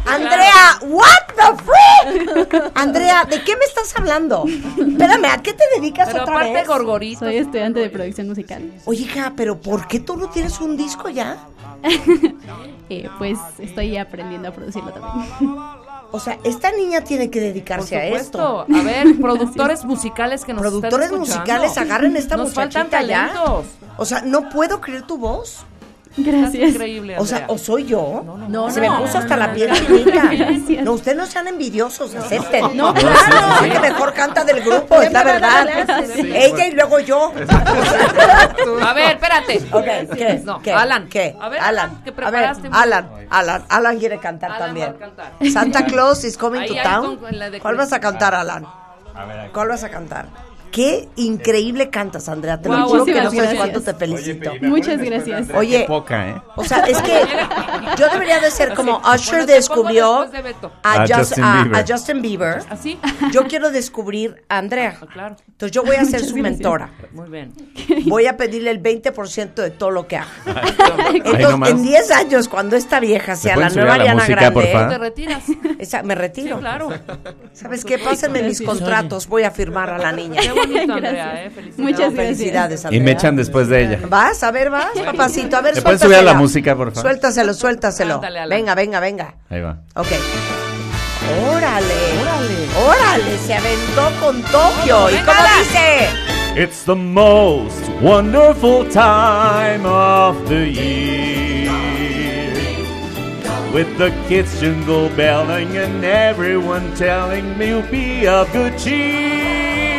Andrea, what the freak? Andrea, ¿de qué me estás hablando? Espérame, ¿a qué te dedicas Pero otra aparte, vez? Gorgorito. Soy estudiante de producción musical. Oye, hija, pero ¿por qué tú no tienes un disco ya? *laughs* Eh, pues estoy aprendiendo a producirlo también. *laughs* O sea, esta niña tiene que Por dedicarse a esto. A ver, *laughs* productores musicales que nos Productores están musicales, agarren esta Nos faltan muchachita ya. talentos. O sea, no puedo creer tu voz. Gracias. Estás increíble, O sea, Andrea. ¿o soy yo? no, Se me no, puso no, hasta no, la no, piel no. chinita. *laughs* Gracias. No, ustedes no sean envidiosos, acepten. No, claro. claro. Es que mejor canta del grupo, es la verdad. Sí, Ella y luego yo. *laughs* A ver, espérate. Ok, ¿qué? No, ¿Qué? Alan. ¿Qué? A ver, Alan. Alan, ¿qué A ver, preparaste? Alan, Alan, Alan quiere cantar Alan también. cantar. Santa Claus is coming Ahí to town. con- con ¿Cuál vas a cantar, Alan? A ver. ¿Cuál vas a cantar? Qué increíble cantas, Andrea. Te lo juro que no sabes gracias. cuánto te felicito. Muchas gracias. Oye, Poca, ¿eh? o sea, es que yo debería de ser como Usher descubrió de a, A Just- Justin a- Bieber. a Justin Bieber. ¿Así? Yo quiero descubrir a Andrea. Ah, claro. Entonces yo voy a ser Muchas su gracias. mentora. Muy bien. Voy a pedirle el 20% de todo lo que haga. Entonces, en 10 años, cuando esta vieja sea la nueva la Ariana música, Grande? Te retiras. esa- me retiro. Sí, claro. ¿Sabes qué? Pásenme mis contratos, voy a firmar a la niña. Qué bonito, Andrea, Gracias. ¿eh? Felicidades. Muchas gracias. Felicidades, Y me echan después de ella. ¿Vas? A ver, vas, papacito. A ver, ¿Le puedes subir a la música, por favor? Suéltaselo, suéltaselo. Venga, venga, venga. Ahí va. Ok. Órale. Órale. Órale, se aventó con Tokio. ¿Y cómo dice? It's the most wonderful time of the year. With the kids jingle belling and everyone telling me you'll be of good cheer.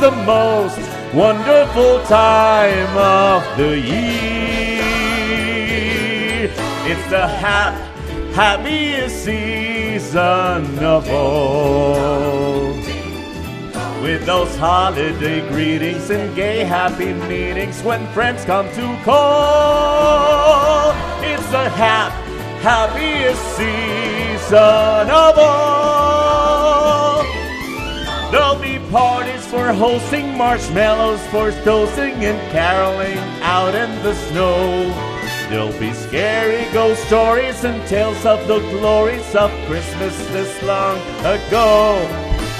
The most wonderful time of the year. It's the hap- happiest season of all. With those holiday greetings and gay happy meetings when friends come to call. It's the hap- happiest season of all. There'll be parties for hosting, marshmallows for toasting, and caroling out in the snow. There'll be scary ghost stories and tales of the glories of Christmas this long ago.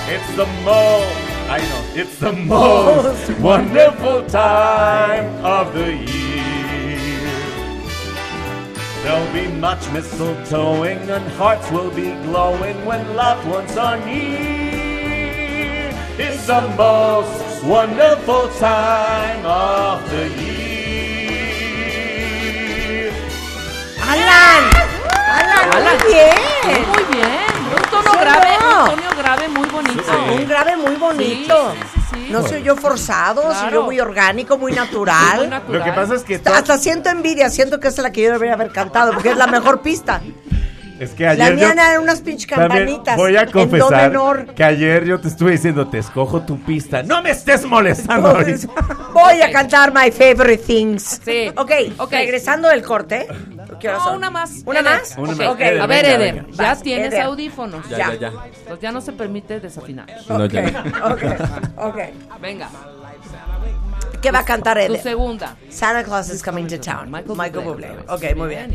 It's the most, I know, it's the most *laughs* wonderful time of the year. There'll be much mistletoeing and hearts will be glowing when loved ones are near. It's the most wonderful time of the year. Alan. Alan, Alan. muy bien. Muy bien. Un tono ¿Sí o grave, no? un tono grave muy bonito. Un grave muy bonito. Sí, sí, sí, sí. No soy yo forzado, soy Claro. yo muy orgánico, muy *laughs* natural. Muy natural. Lo que pasa es que Hasta, to- hasta siento envidia, siento que es la que yo debería haber cantado, porque es la mejor pista. Es que La ayer mía yo eran unas pinches campanitas. voy a confesar que ayer yo te estuve diciendo te escojo tu pista. No me estés molestando ahorita. Voy a cantar My Favorite Things. Sí. Ok, Ok. regresando del corte. ¿Qué horas No, una más. ¿Una Eder. más? Una Ok. más. Ok. Eder, A ver, venga, Eder, venga. ya Vas, tienes Eder. audífonos. Ya, Ya. ya, ya. Entonces ya no se permite desafinar. No, ya. Ok, ok. Venga, ¿Qué va a cantar tu Eder? segunda. Santa Claus is coming to town. Michael, Michael Bublé. Ok, muy bien.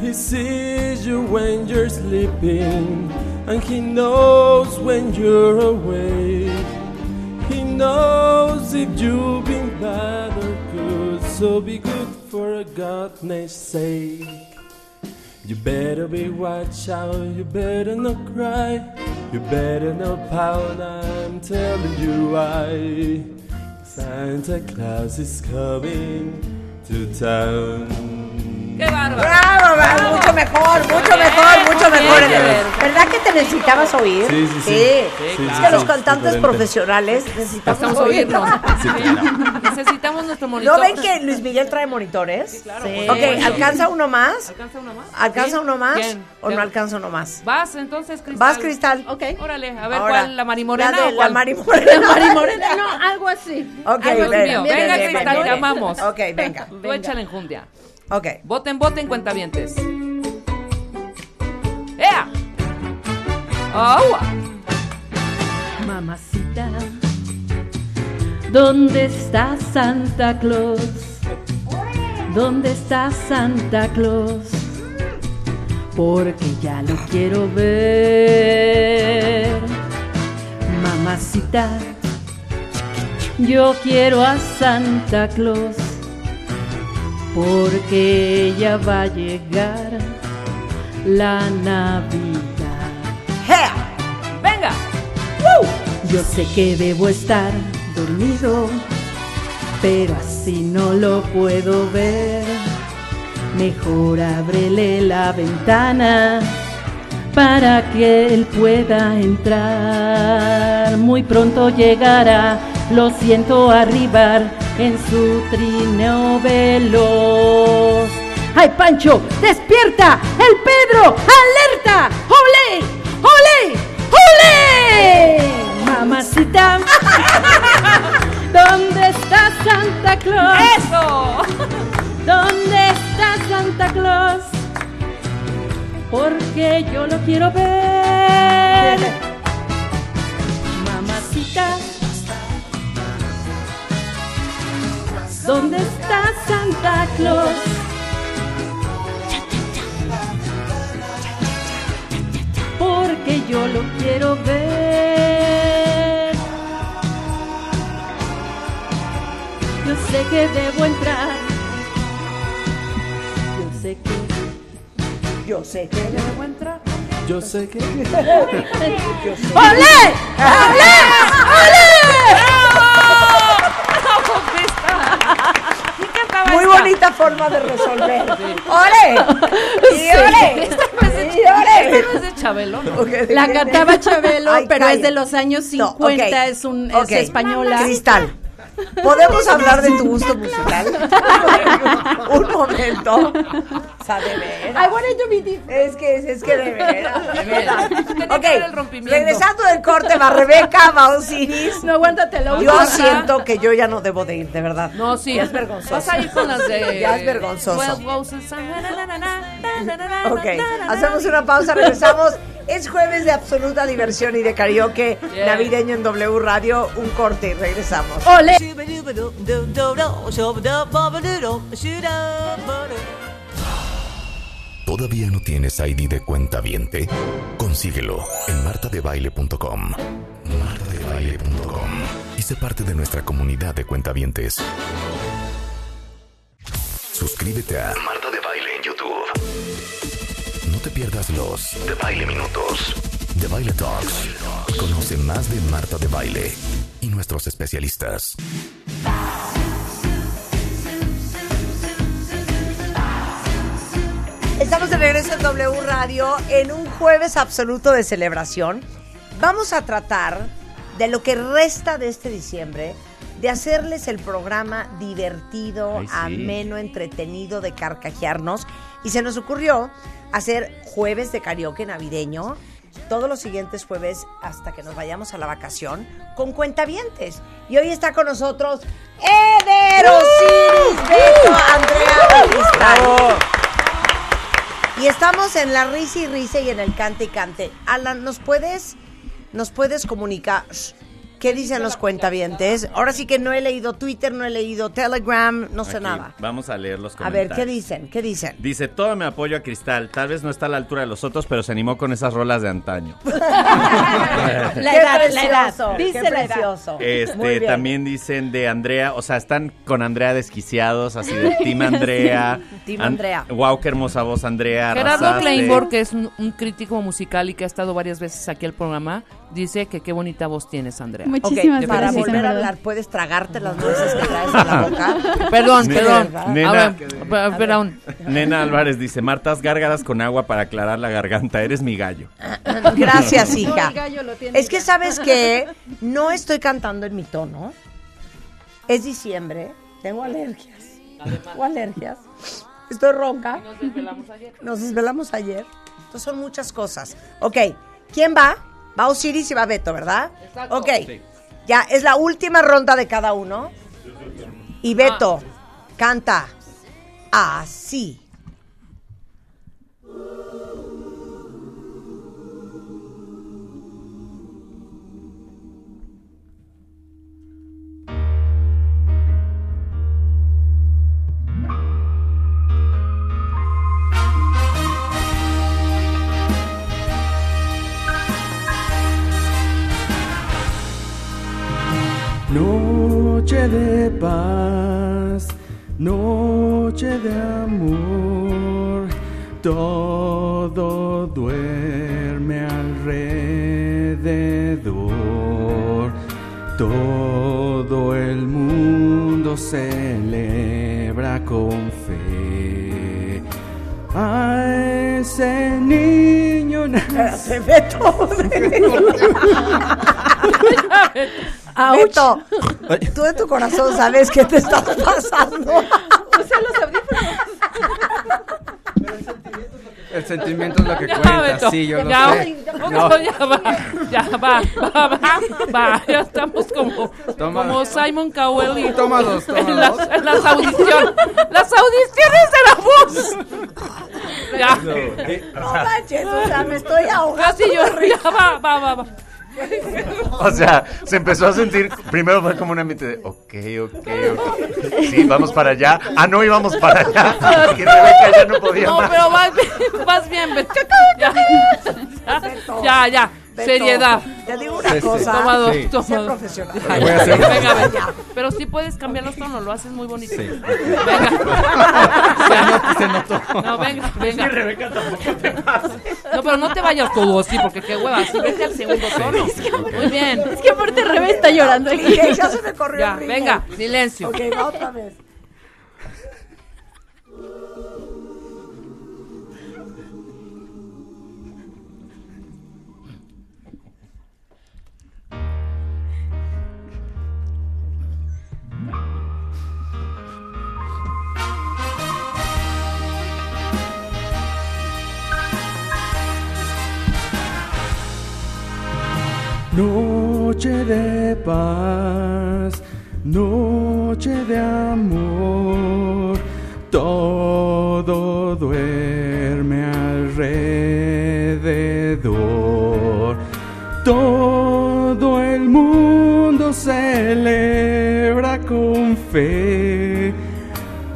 He sees you when you're sleeping, and he knows when you're awake. He knows if you've been bad or good, so be good for goodness sake. You better be watch out, you better not cry, you better not pout, I'm telling you why. Santa Claus is coming to town. ¡Qué bárbaro! Bravo, bravo, mucho mejor, mucho mejor, mucho mejor. bien. ¿Verdad que te necesitabas oír? Sí, sí, sí. es Sí, que sí, los cantantes diferente. profesionales necesitamos oírnos. Necesitamos nuestro monitor. ¿No ven que Luis Miguel trae monitores? claro, Sí. por Ok. ¿alcanza uno más? ¿Alcanza uno más? ¿Alcanza uno más? ¿O no alcanza uno más? Vas entonces, Cristal. Vas, Cristal. Ok. Órale, a ver Ahora, cuál, la marimorena la de o la cuál? marimorena. La Marimorena, no, algo así. Ok, Algo Venga, ven, Cristal, ven. llamamos. Ok, venga. Tú échale enjundia. Ok. Voten, voten, cuentavientes. ¡Ea! ¡Oh! Mamacita, ¿dónde está Santa Claus? ¿Dónde está Santa Claus? Porque ya lo quiero ver. Mamacita, yo quiero a Santa Claus. Porque ya va a llegar la Navidad. ¡Venga! Yo sé que debo estar dormido, pero así no lo puedo ver. Mejor ábrele la ventana para que él pueda entrar. Muy pronto llegará, lo siento arribar en su trineo veloz. ¡Ay, Pancho! ¡Despierta! ¡El Pedro! ¡Alerta! ¡Ole! ¡Ole! ¡Ole! Mamacita, *laughs* ¿dónde está Santa Claus? ¡Eso! ¿Dónde está Santa Claus? Porque yo lo quiero ver. ¿Dónde está Santa Claus? Porque yo lo quiero ver. Yo sé que debo entrar. Yo sé que. Yo sé que debo entrar. Yo sé que. ¡Olé! ¡Olé! Muy forma de resolver. ¡Ore! ¡Y ore! No es de Chabelo, ¿no? Ok, ¿de La cantaba Chabelo, Ay, pero es de los años 50, No, ok. es, un, es española. Cristal, ¿podemos hablar de tu gusto musical? *laughs* Un momento. Sea, de veras. I wanted to be different. Es que, es que de veras, de veras. Ok, el regresando del corte, va Rebeca, va Osiris. No, aguántatelo. Yo siento que yo ya no debo de ir, de verdad. No, sí. Ya es vergonzoso. Vas a ir con las de. *laughs* Ya es vergonzoso. Ok, hacemos una pausa, regresamos. Es jueves de absoluta diversión y de karaoke Yeah. navideño en W Radio. Un corte y regresamos. ¡Ole! ¿Todavía no tienes ID de cuenta viente? Consíguelo en martadebaile.com. Martadebaile.com y sé parte de nuestra comunidad de cuentavientes. Suscríbete a Marta de Baile en YouTube. No te pierdas los de Baile Minutos, de Baile Talks. Conoce más de Marta de Baile y nuestros especialistas. Estamos de regreso en W Radio en un jueves absoluto de celebración. Vamos a tratar de lo que resta de este diciembre, de hacerles el programa divertido, Ay, sí. ameno, entretenido, de carcajearnos. Y se nos ocurrió hacer jueves de karaoke navideño todos los siguientes jueves hasta que nos vayamos a la vacación con cuentavientes. Y hoy está con nosotros Eder Osiris, Beto, Andrea y Cristal. Y estamos en la risa y risa y en el cante y cante. Alan, ¿nos puedes, nos puedes comunicar qué dicen los cuentavientes? Ahora sí que no he leído Twitter, no he leído Telegram, no sé Aquí, nada. Vamos a leer los A comentarios. ver, ¿qué dicen? ¿Qué dicen? Dice, todo mi apoyo a Cristal. Tal vez no está a la altura de los otros, pero se animó con esas rolas de antaño. *laughs* La Qué edad, la edad. precioso, Dice qué la edad. precioso. Este, también dicen de Andrea, o sea, están con Andrea desquiciados, así de Team *laughs* Andrea. Team An- Andrea. Wow, qué hermosa voz, Andrea. Gerardo. Kleinborg, que es un, un crítico musical y que ha estado varias veces aquí al programa, dice que qué bonita voz tienes, Andrea. Muchísimas Ok, para volver a verdad. hablar, ¿puedes tragarte las nueces que traes en la *laughs* boca? Perdón, perdón. Nena. A ver, per- perdón. Nena Álvarez dice, Martas gárgaras con agua para aclarar la garganta, eres mi gallo. *laughs* Gracias, No, hija. Es que sabes que *laughs* no estoy cantando en mi tono. Es diciembre, tengo alergias. Tengo alergias. Estoy ronca. Nos desvelamos ayer. Nos desvelamos ayer. Entonces son muchas cosas. Ok, ¿quién va? Va Osiris y va Beto, ¿verdad? Exacto. Ok, Sí. ya es la última ronda de cada uno. Y Beto canta así. Noche de paz, noche de amor, todo duerme alrededor, todo el mundo celebra con fe. A ese niño *laughs* nace. *laughs* *laughs* Beto, tú en tu corazón sabes qué te está pasando. Usa los audífonos. El sentimiento es lo que Ya, cuenta, Beto, sí, yo lo ya, sé. no, No. ya va, ya va, va, va, va, ya estamos como, Toma. como Simon Cowell y Toma dos, toma en, las, dos. en las audiciones, las audiciones de la voz. Ya, No manches, o sea, me estoy ahogando. casi yo, ya va, va, va, va. *laughs* O sea, se empezó a sentir, primero fue como una mente de, ok, ok, ok. Sí, vamos para allá. Ah, no íbamos para allá. Y Rebeca ya no podía No, más. pero vas bien, vas bien, *laughs* ya, ya, Seriedad. Te digo una Sí, cosa. Toma dos, Sí. toma Sé dos. profesional. Ya, Voy a ya, hacer- Venga. Ya. Pero sí puedes cambiar los tonos, lo haces muy bonito. Sí. Venga. Se notó. No, venga, venga. No, pero no te vayas todo así, porque qué hueva. Así vete al segundo tono. Muy bien. Es que aparte Rebe está llorando aquí. Ya se me corrió Ya, el venga, silencio. Ok, va otra vez. Noche de paz, noche de amor, todo duerme alrededor, todo el mundo celebra con fe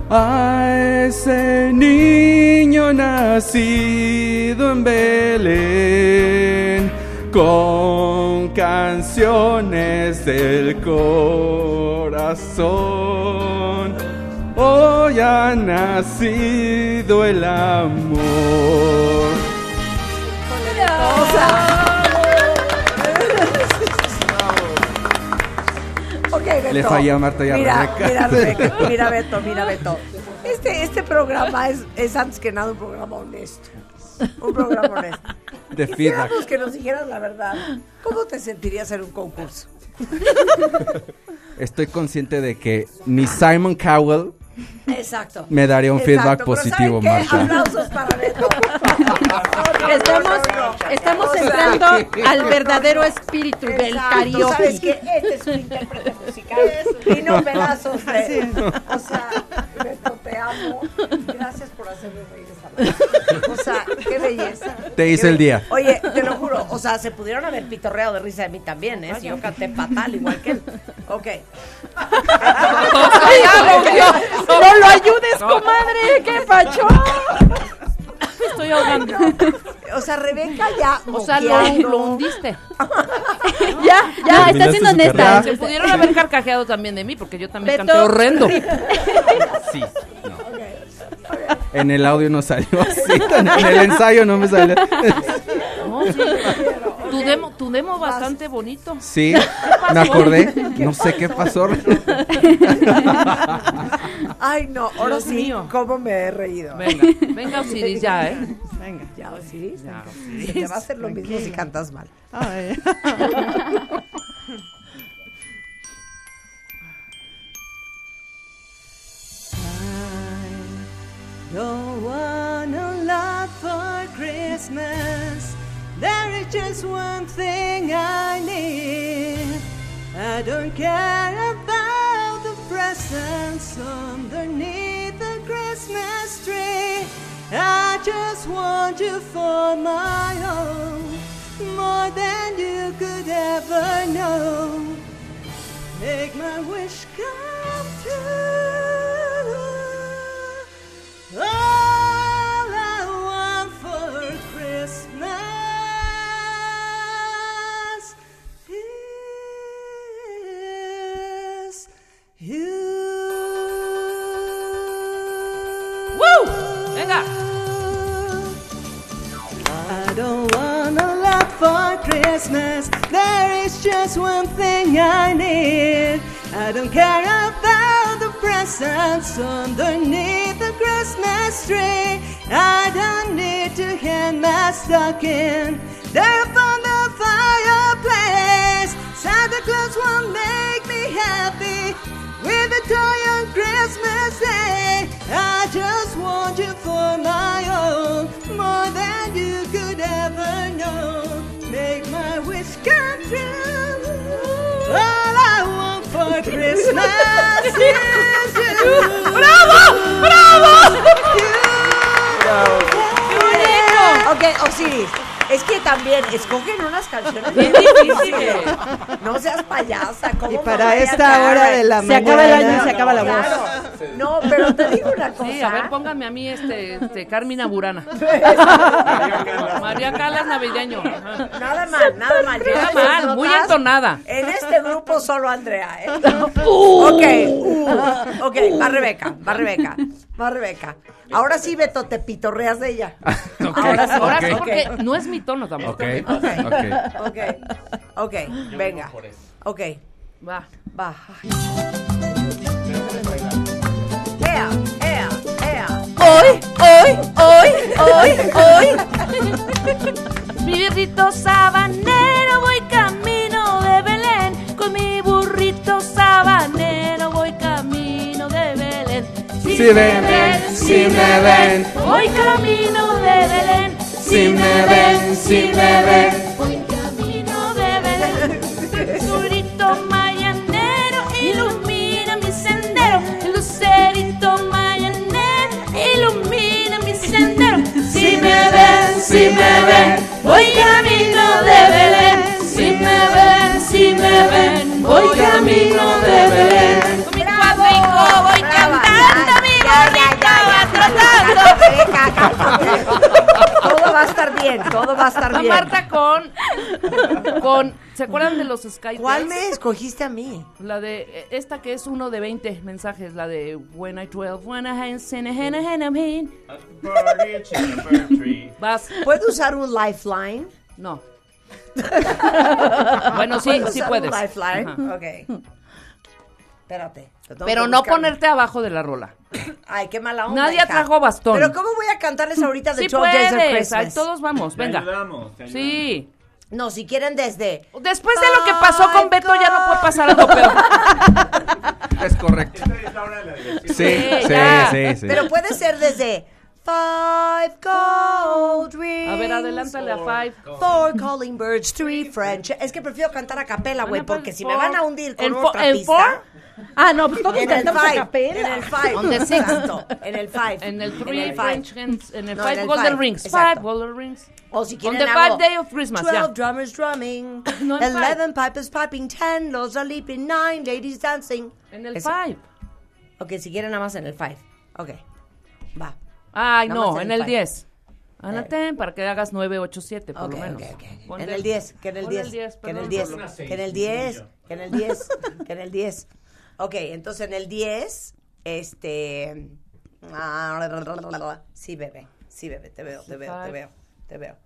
a ese niño nacido en Belén canciones del corazón. Hoy ha nacido el amor. Ok, Beto. Le a Marta y a mira, Rebeca. Mira, Rebeca, *laughs* mira, Beto, mira, Beto. Este, este programa es, es antes que nada un programa honesto. Un programa honesto. *laughs* De feedback. Que nos dijeras la verdad. ¿Cómo te sentirías en un concurso? Estoy consciente de que ni Simon Cowell Exacto. me daría un Exacto, feedback pero positivo, ¿saben qué? Marta. Aplausos para Beto. Estamos, estamos entrando al verdadero espíritu del karaoke. ¿Sabes qué? Este es un intérprete musical y no pedazos de... O sea, Beto, te amo. Gracias por hacerme reír esta. O sea, qué belleza. Te hice el día. Oye, te lo juro, o sea, se pudieron haber pitorreado de risa de mí también, ¿eh? Si yo canté fatal, igual que él. Ok. ¡No lo ayudes, comadre! ¡Qué pacho! Me estoy ahogando. O sea, Rebeca ya O sea, lo, lo hundiste. *laughs* Ya, ya, está siendo honesta. Se pudieron haber carcajeado también de mí, porque yo también Beto, canté horrendo. *laughs* Sí, no. En el audio no salió así. En el ensayo no me salió. No, sí. Tu demo, tu demo bastante bonito. Sí, me acordé. *laughs* No sé qué pasó. Ay, no, ahora Dios sí, mío. cómo me he reído. Venga, venga Osiris ya, ¿eh? Venga, ya, Osiris. Ya, Se te va a hacer lo mismo si cantas mal. Don't want a lot for Christmas. There is just one thing I need. I don't care about the presents underneath the Christmas tree. I just want you for my own, more than you could ever know. Make my wish come true. All I want for Christmas Woo! Venga. I don't want a lot for Christmas. There is just one thing I need. I don't care about the presents underneath the Christmas tree. I don't need to hang my stocking there upon the fireplace. Santa Claus won't make me happy with on Christmas Day. I just want you for my own, more than you could ever know. Make my wish come true. All I want for Christmas *laughs* is you. ¡Bravo! ¡Bravo! ¡Bravo! Ok, oh, Osiris. Es que también escogen unas canciones bien *laughs* difíciles. No seas payasa. ¿cómo Y para esta hora de la Se acaba el año y se acaba la voz. Claro. No, pero te digo una cosa. Sí, a ver, póngame a mí este, este Carmina Burana. *laughs* María Calas navideño. Nada mal, nada mal. Nada mal, muy notas. entonada. En este grupo solo Andrea, ¿eh? *laughs* Ok, uh, ok, va Rebeca, va Rebeca, va Rebeca. Ahora sí, Beto, te pitorreas de ella. *laughs* Ahora sí, Ahora sí, porque no es mi tono tampoco. Ok, *laughs* Ok, ok. ok, ok, venga. Ok, Va. va. Ea, ea, ea. Hoy, hoy, hoy, hoy, hoy. *laughs* Mi burrito sabanero voy camino de Belén. Con mi burrito sabanero Si me ven, si me ven. Voy camino de Belén. Si me ven, si me ven. Voy camino de Belén. *laughs* Lucerito mañanero ilumina mi sendero. Lucerito mañanero ilumina mi sendero. Si me ven, si me ven, voy camino de Belén. Si me ven, si me ven, voy camino de Belén. Todo va a estar bien, todo va a estar bien. Marta con, con. ¿Se acuerdan de los Skype? ¿Cuál me escogiste a mí? La de eh, esta que es uno de 20 mensajes, la de When I 12, when I hen. Vas. ¿Puedo usar un lifeline? No. *laughs* bueno, sí, ¿Puedo sí puedes. Un lifeline, ok. Espérate. te Pero no ponerte abajo de la rola. *coughs* Ay, qué mala onda. Nadie hija. trajo bastón. Pero ¿cómo voy a cantarles ahorita de Sí 12 Days of Christmas? ahí todos vamos, venga. Sí. No, si quieren desde... Después de lo que pasó con Beto ya no puede pasar algo peor. *laughs* Es correcto. Sí, sí, sí, sí. Pero puede ser desde... Five gold rings. A ver, adelántale a Five. Four calling birds, three French. Es que prefiero cantar a capela, güey, pues, porque si me van a hundir con ¿En otra en pista... four? Ah, no, pues todos En el cantamos a five, capela. en el five. On the six. En el five. En el En Three el French five. Hands, en el No, Five en el Golden five, Rings. exacto. Five Golden Rings. O si On quieren the hago five day of Christmas. 12 drummers drumming, No, en 11 pipers piping, 10 lords are leaping, 9 ladies dancing. En el Ese. Five. Ok, si quieren nada más en el 5. Ok, va. Ay, no, más en el el 10. Anaten para que hagas 9, 8, 7 por Ok, lo menos. ok, ok. Ponle En el 10, que en el ponle 10, que en el perdón, 10, perdón. que en el 10, que en el 10, *laughs* que en el 10. Ok, entonces en el 10, este... Sí, bebé, sí, bebé, te veo, te veo, te veo, te veo,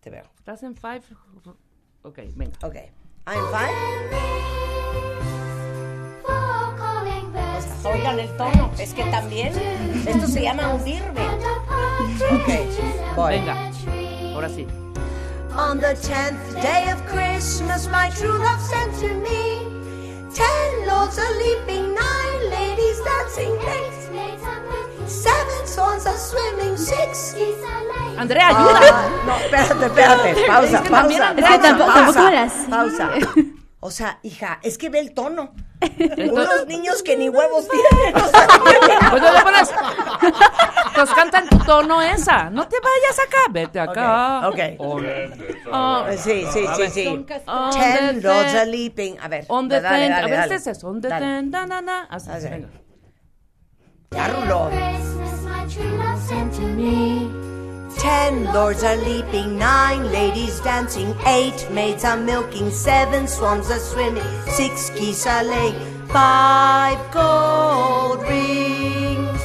te veo. ¿Estás en 5? Ok, venga. Ok, I'm fine. Oigan el tono, es que también esto se llama hundirme. Ok, voy. Venga, ahora sí. On the tenth day of Christmas, my true love sent to me ten lords a leaping, nine ladies dancing, eight, seven swans a swimming, six. Andrea, Ah, ayuda. no, espérate, espérate. Pausa, *laughs* pausa. Es que tampoco- pausa, tampoco. Pausa. *laughs* O sea, hija, es que ve el tono. Unos niños que ni huevos tienen. o sea, *laughs* Pues no le pones. Pues canta en tu tono esa. No te vayas acá, vete acá. Ok, ok. Ah, Sí, sí, sí, sí. Ten ten- are leaping. A ver, On the dale, ten. dale, A ver, dale. este es. On the Dale. ten. Na, na. Así, Así. venga. Ya, Rulo. Ten lords are leaping, nine ladies dancing, eight maids are milking, seven swans are swimming, six geese are laying, five gold rings,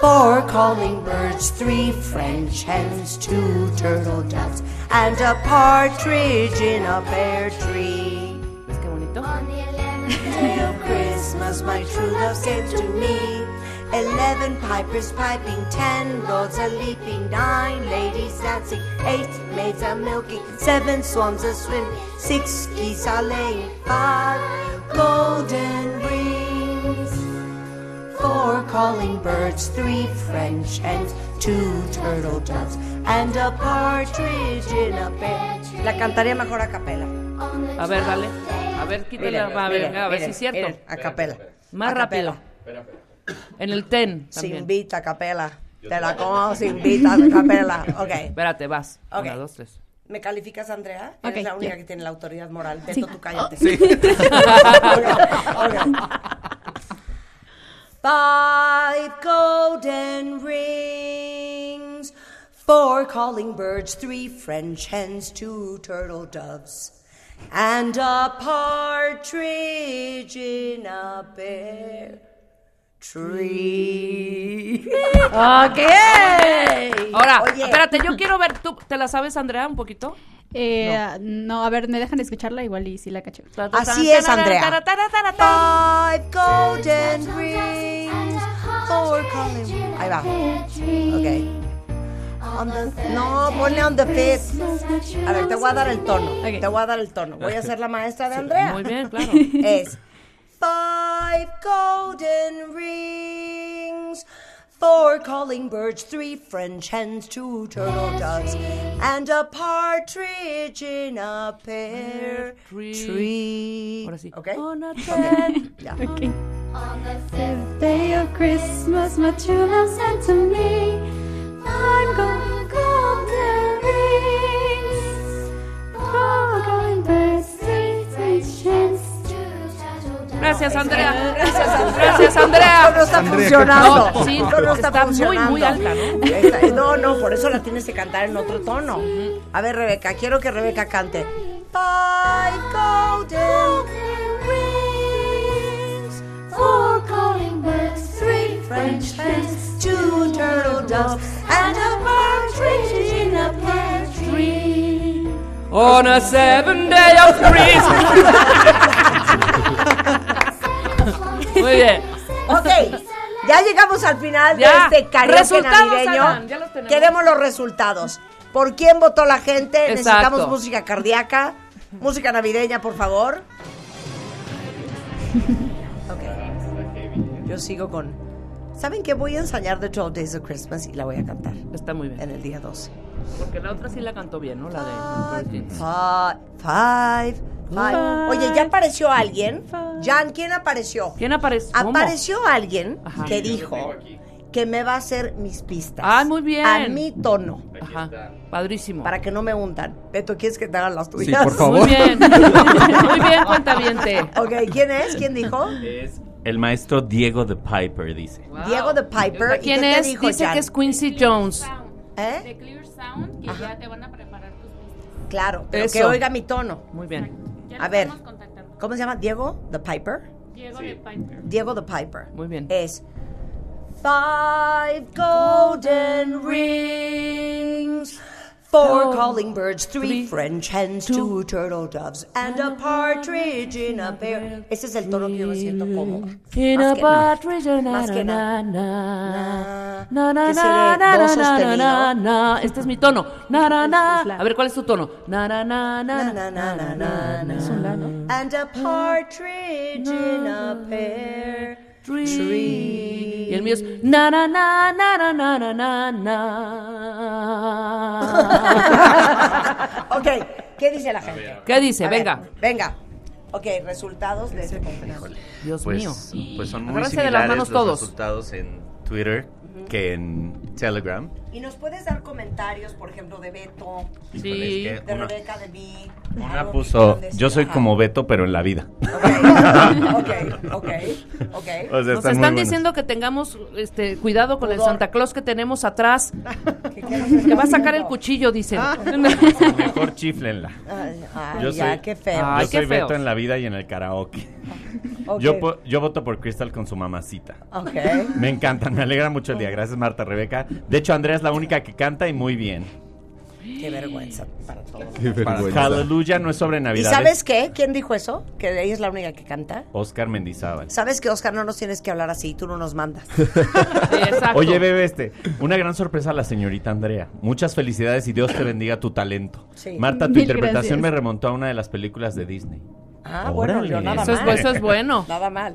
four calling birds, three French hens, two turtle doves, and a partridge in a pear tree. ¿Ves qué bonito? Day of Christmas, my true love gave to me. Eleven pipers piping, ten lords are leaping, nine ladies dancing, eight maids are milking, seven swans are swimming, six geese are laying, five golden rings, four calling birds, three French hens, two turtle doves, and a partridge in a pear tree. La cantaría mejor a capela. A ver, dale. A ver, quítale. Miren, a ver, miren, a ver miren, si es cierto. miren, a capela. Más A rápido. En el ten también. invita a capela. Te la como, se invita a *laughs* capela. Ok. Espérate, vas. Ok. Una, dos, tres. ¿Me calificas, Andrea? Ok, Eres la única que tiene la autoridad moral. Sí. Beto, tú cállate. Sí. *laughs* Ok, ok. Five golden rings, four calling birds, three French hens, two turtle doves, and a partridge in a pear tree. Ok. Ahora, Oye. espérate, yo quiero ver, ¿tú te la sabes, Andrea, un poquito? Eh, no. a ver, me dejan escucharla igual y sí la cacho. Así es, Andrea. Five golden rings, four calling. Ahí va. Ok. On the- no, ponle on the fifth. A ver, te voy a dar el tono. Te voy a dar el tono. Voy a ser la maestra de Andrea. Muy bien, claro. *laughs* Es five golden rings, four calling birds, three French hens, two turtle doves, and a partridge in a pear tree. Ahora sí. Okay. On a *laughs* Okay. Ya. Ok. On the fifth day of Christmas, my true love sent to me five gold Gracias, Andrea. Gracias, Andrea. Gracias, Andrea. Esto no está funcionando. No, sí, Esto no está, está muy, funcionando. muy alta, ¿no? Esta- no, no, por eso la tienes que cantar en otro tono. A ver, Rebeca, quiero que Rebeca cante. Five golden rings, four calling birds, three French hens, two turtle doves, and a partridge in a pear tree. On a seven day of Christmas. *laughs* Muy bien. *laughs* Ok, ya llegamos al final Ya. de este karaoke navideño. Alan, ya los. Queremos los resultados. ¿Por quién votó la gente? Exacto. Necesitamos música cardíaca. Música navideña, por favor. *laughs* Ok. Yo sigo con... ¿Saben qué? Voy a ensayar The 12 Days of Christmas y la voy a cantar. Está muy bien. En el día 12. Porque la otra sí la cantó bien, ¿no? La de. Five, five, Oye, ¿ya apareció alguien? Jan, ¿quién apareció? ¿Quién apareció? Apareció alguien Ajá. que Sí, dijo que me va a hacer mis pistas. Ah, muy bien. A mi tono. Ajá. Padrísimo. Para que no me hundan. Beto, ¿quieres que te hagan las tuyas? por favor. Muy bien. *laughs* Muy bien, cuentaviente. Ok, ¿quién es? ¿Quién dijo? Es el maestro Diego the Piper, dice. Diego the Piper. ¿Y ¿Quién te es? dijo, Dice Jan? que es Quincy Jones. ¿Eh? De Clear Sound, que ya te van a preparar tus pistas. Claro, pero Eso. que oiga mi tono. Muy bien. Ya A ver. ¿Cómo se llama? ¿Diego the Piper? Diego de Piper. Diego the Piper. Muy bien. Es Five golden rings, four Oh. calling birds, three, Three. French hens, two, turtle doves, and a partridge in a pear. Ese es el tono que yo me siento cómoda. In Más a que nada. partridge, Más que na, nada. na, na, na. Este es mi tono. Na, na, na. A ver, ¿cuál es tu tono? Na, na, na, na, Na, na, na, na, na, Es un la, ¿no? And a partridge in a pear tree. Y el mío es na na na na na na na na. *laughs* ok, ¿qué dice la gente? ¿Qué dice? A ver, Venga. venga. Ok, resultados de este concurso. Dios Pues, mío. pues son muy Agárrense de similares las manos los todos. resultados en Twitter que en Telegram. ¿Y nos puedes dar comentarios, por ejemplo, de Beto, Sí. de una- Rebeca, de mí? Una puso, yo soy Ajá. como Beto, pero en la vida. Ok, ok, ok. *laughs* O sea, Nos están diciendo que tengamos este cuidado con el. Santa Claus que tenemos atrás. *laughs* ¿Qué quieres Que va a sacar el cuchillo, dicen. *laughs* Mejor chiflenla. Ay, ay, Yo ya, soy, qué feo. Ay, yo qué soy Beto en la vida y en el karaoke. Ok. Yo, po- yo voto por Crystal con su mamacita. Ok. Me encantan, me alegra mucho el día. Gracias, Marta Rebeca. De hecho, Andrea es la única que canta y muy bien. Qué vergüenza para todos. Para Hallelujah no es sobre ¿Y Navidad. sabes qué? ¿Quién dijo eso? Que ella es la única que canta. Oscar Mendizábal. ¿Sabes que Oscar no nos tienes que hablar así? Tú no nos mandas. *laughs* Oye, bebé, este, una gran sorpresa a la señorita Andrea. Muchas felicidades y Dios te bendiga tu talento. Sí. Marta, tu Mil interpretación gracias. me remontó a una de las películas de Disney. Ah, bueno, yo nada Eso es, mal. eso es bueno. *laughs* Nada mal.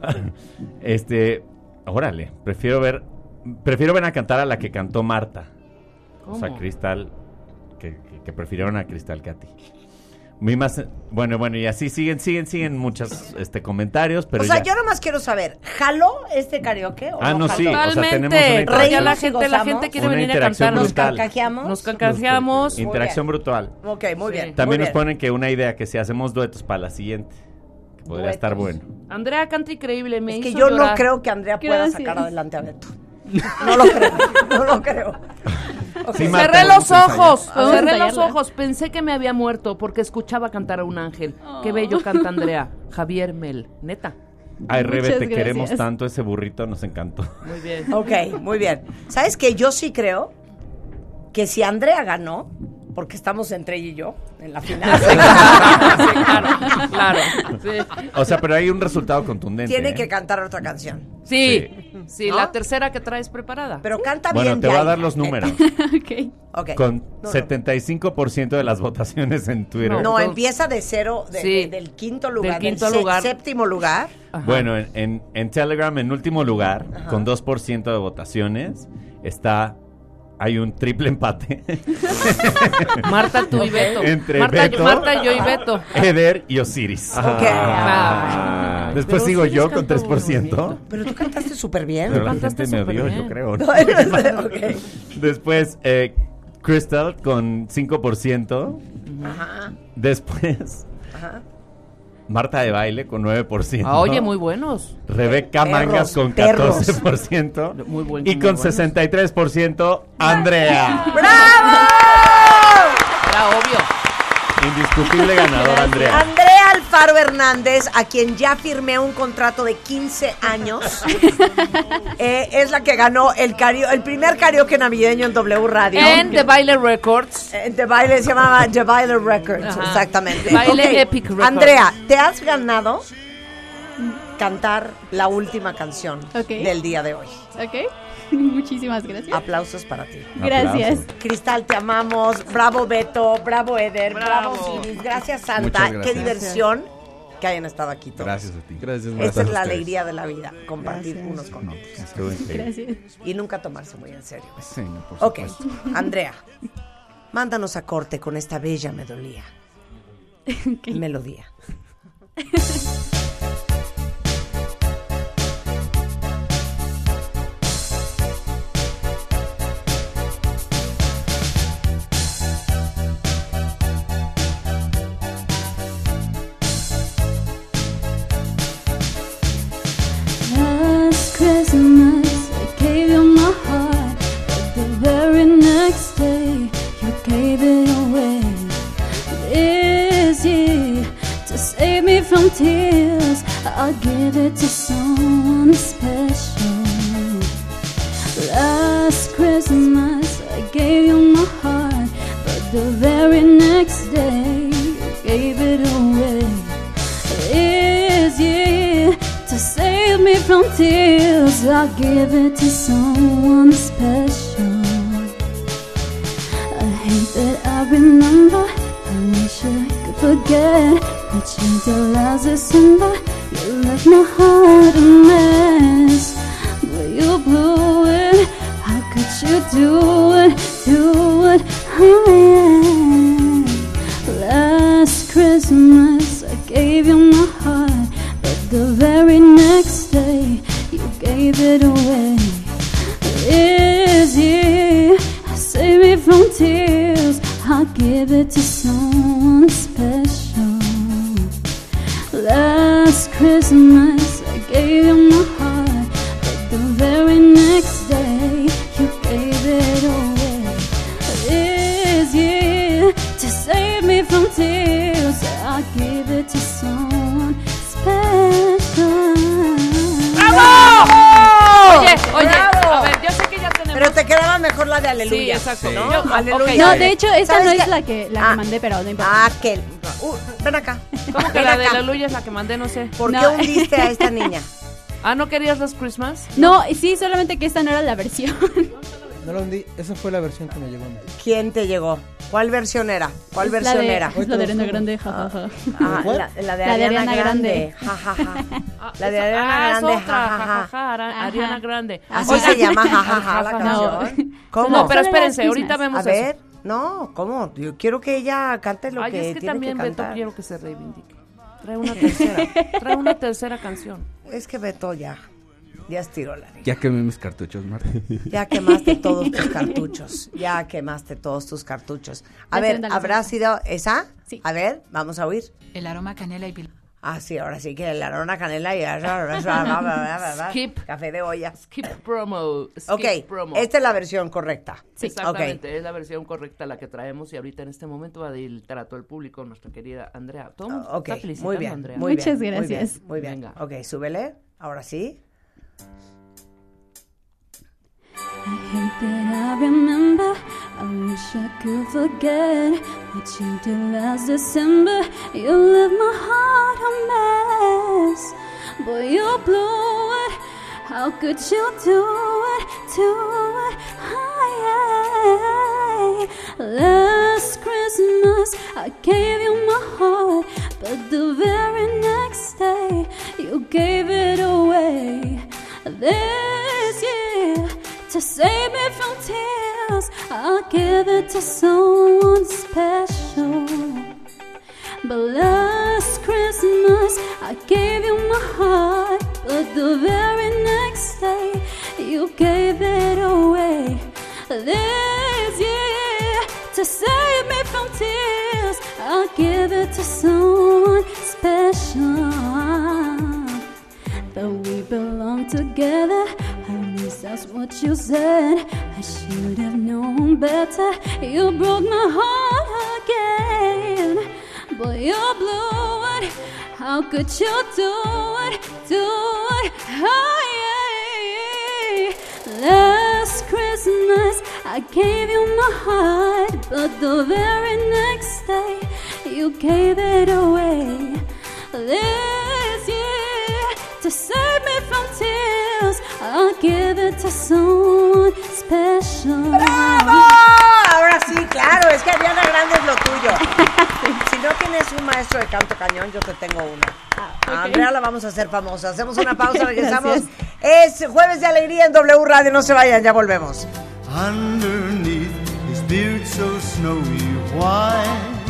Este, órale, prefiero ver, prefiero ver a cantar a la que cantó Marta. O sea. Cristal, que, que- que prefirieron a Cristal que a ti. Muy más, bueno, bueno, y así siguen, siguen, siguen muchos este, comentarios, pero o sea, ya- yo nomás quiero saber, ¿jaló este karaoke o Ah, no, jaló? sí, o sea, tenemos una Totalmente. interacción- la gente, la gente quiere Una venir a interacción cantar. ¿Nos brutal. carcajeamos? Nos carcajeamos. interacción brutal. Ok, muy bien. También muy nos bien. ponen que una idea que si hacemos duetos para la siguiente, que podría Duetos. estar bueno. Andrea canta increíble. Me Es que hizo yo no llorar. creo que Andrea pueda sacar adelante a Beto. No lo creo, no lo creo. Ok. Sí, Marta, Cerré los ojos, cerré los ojos. Pensé que me había muerto porque escuchaba cantar a un ángel. Qué bello canta Andrea. Javier Mel, neta. Ay, Rebe, Muchas te queremos tanto, ese burrito nos encantó. Muy bien. Ok, muy bien. ¿Sabes que Yo sí creo que si Andrea ganó, porque estamos entre ella y yo en la final, *laughs* claro, claro. Sí, O sea, pero hay un resultado contundente. tiene ¿eh? que cantar otra canción. sí, sí, ¿No? la tercera que traes preparada. Pero canta Bueno, bien. te voy a dar los números. *laughs* ok. Ok. Con No, no. 75% de las votaciones en Twitter. No, empieza de cero, de- Sí. de- del quinto lugar, Del quinto lugar. séptimo lugar. Ajá. Bueno, en, en- en Telegram, en último lugar, con 2% de votaciones, está. Hay un triple empate. *laughs* Marta, tú y Beto. Entre Marta, Beto, Marta, yo y Beto. Eder y Osiris. Ok. Ah, Después pero sigo Osiris yo con canta 3%. Pero tú cantaste súper bien. Pero la cantaste gente me odió, bien. yo creo. *laughs* ¿no? Después, eh, Crystal con 5%. Ajá. Después, Ajá. Marta de baile con 9%. Ah, oye, muy buenos. Rebeca Perros, Mangas con perros. 14%. Muy buen- y muy con buenos. 63% Andrea. *laughs* ¡Bravo! Era obvio. Indiscutible ganador Andrea. Andrea Alfaro Hernández, a quien ya firmé un contrato de 15 años, *laughs* eh, es la que ganó el, cario- el primer karaoke navideño en W Radio. En The Baile Records. Eh, The Baile se llamaba The Baile Records, Ajá. exactamente. Baile Ok, Epic Records. Andrea, te has ganado cantar la última canción del día de hoy. Ok. *laughs* Muchísimas gracias. Aplausos para ti. Gracias. Cristal, te amamos. Bravo Beto, bravo Eder, bravo, Bravo. Siris. Gracias Santa. Qué gracias. diversión que hayan estado aquí todos. Gracias a ti. Gracias, Esa es la alegría de la vida, compartir Gracias. unos con otros. Increíble. Gracias. Y nunca tomarse muy en serio. Sí, por Ok, Andrea, mándanos a corte con esta bella melodía. *laughs* Melodía. *laughs* from tears, I'll give it to someone special. Last Christmas I gave you my heart, but the very next day you gave it away. This year, to save me from tears, I'll give it to someone special. I hate that I remember, I wish I could forget. But you the last December, you left my heart a mess. But you blew it, how could you do it, do es qué? la que, la que Ah. mandé, pero no importa. Ah, que. Uh, ven acá. ¿Cómo que Ven la de acá. Aleluya es la que mandé? No sé. ¿Por qué No. hundiste a esta niña? *laughs* Ah, ¿no querías las Christmas? No, sí, solamente que esta no era la versión. No lo hundí, esa fue la versión que me llegó a mí. ¿Quién te llegó? ¿Cuál versión era? ¿Cuál Es la versión de- era? es la de Ariana Grande, jajaja. Ah, ¿Cuál? la, la de La de Ariana, Ariana Grande. Ah, La de Ariana ah, Grande, jajaja. Ariana Grande. Así se llama, ja, ja, ja, la jajaja. canción. ¿Cómo? No, pero espérense, ahorita vemos A eso. No, ¿cómo? Yo quiero que ella cante lo Ay, que es que tiene también que Beto cantar. quiero que se reivindique. Trae una tercera. Trae una tercera canción. Es que Beto ya, ya estiró la Ya quemé mis cartuchos, Marta. Ya quemaste todos tus cartuchos. Ya quemaste todos tus cartuchos. A ver, ¿habrá sido esa? Sí. A ver, vamos a oír. El aroma canela y pil. Ah, sí, ahora sí que el arona canela y *laughs* Skip. café de olla. Skip promo. Skip Ok, promo. esta es la versión correcta. Exactamente, es la versión correcta la que traemos y ahorita en este momento va a dar el trato al público nuestra querida Andrea. Todo el mundo Ok, está felicitando muy bien. Andrea. Muy Muchas bien, muy gracias. bien, Muy bien. Venga. Ok, súbele. Ahora sí. That I remember. I wish I could forget what you did last December. You left my heart a mess, but you blew it. How could you do it? Do it? Hi, Last Christmas I gave you my heart, but the very next day you gave it away. This year to save me from tears. I'll give it to someone special. But last Christmas I gave you my heart, but the very next day you gave it away. This year to save me from tears, I'll give it to someone special that we belong together. At that's what you said. I should have known better. You broke my heart again, but you blew it. How could you do it? Do it? Oh, yeah. Last Christmas I gave you my heart, but the very next day you gave it away. This year save me from tears, I'll give it to someone special. ¡Bravo! Ahora sí, claro, es que Ariana Grande es lo tuyo. *laughs* Si no tienes un maestro de canto cañón, yo te tengo uno. A Andrea la vamos a hacer famosa. Hacemos una *laughs* pausa, regresamos. Es jueves de alegría en W Radio. No se vayan, ya volvemos. Underneath his beard so snowy white.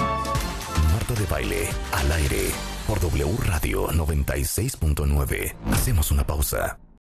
Marta de baile al aire por W Radio 96.9. Hacemos una pausa.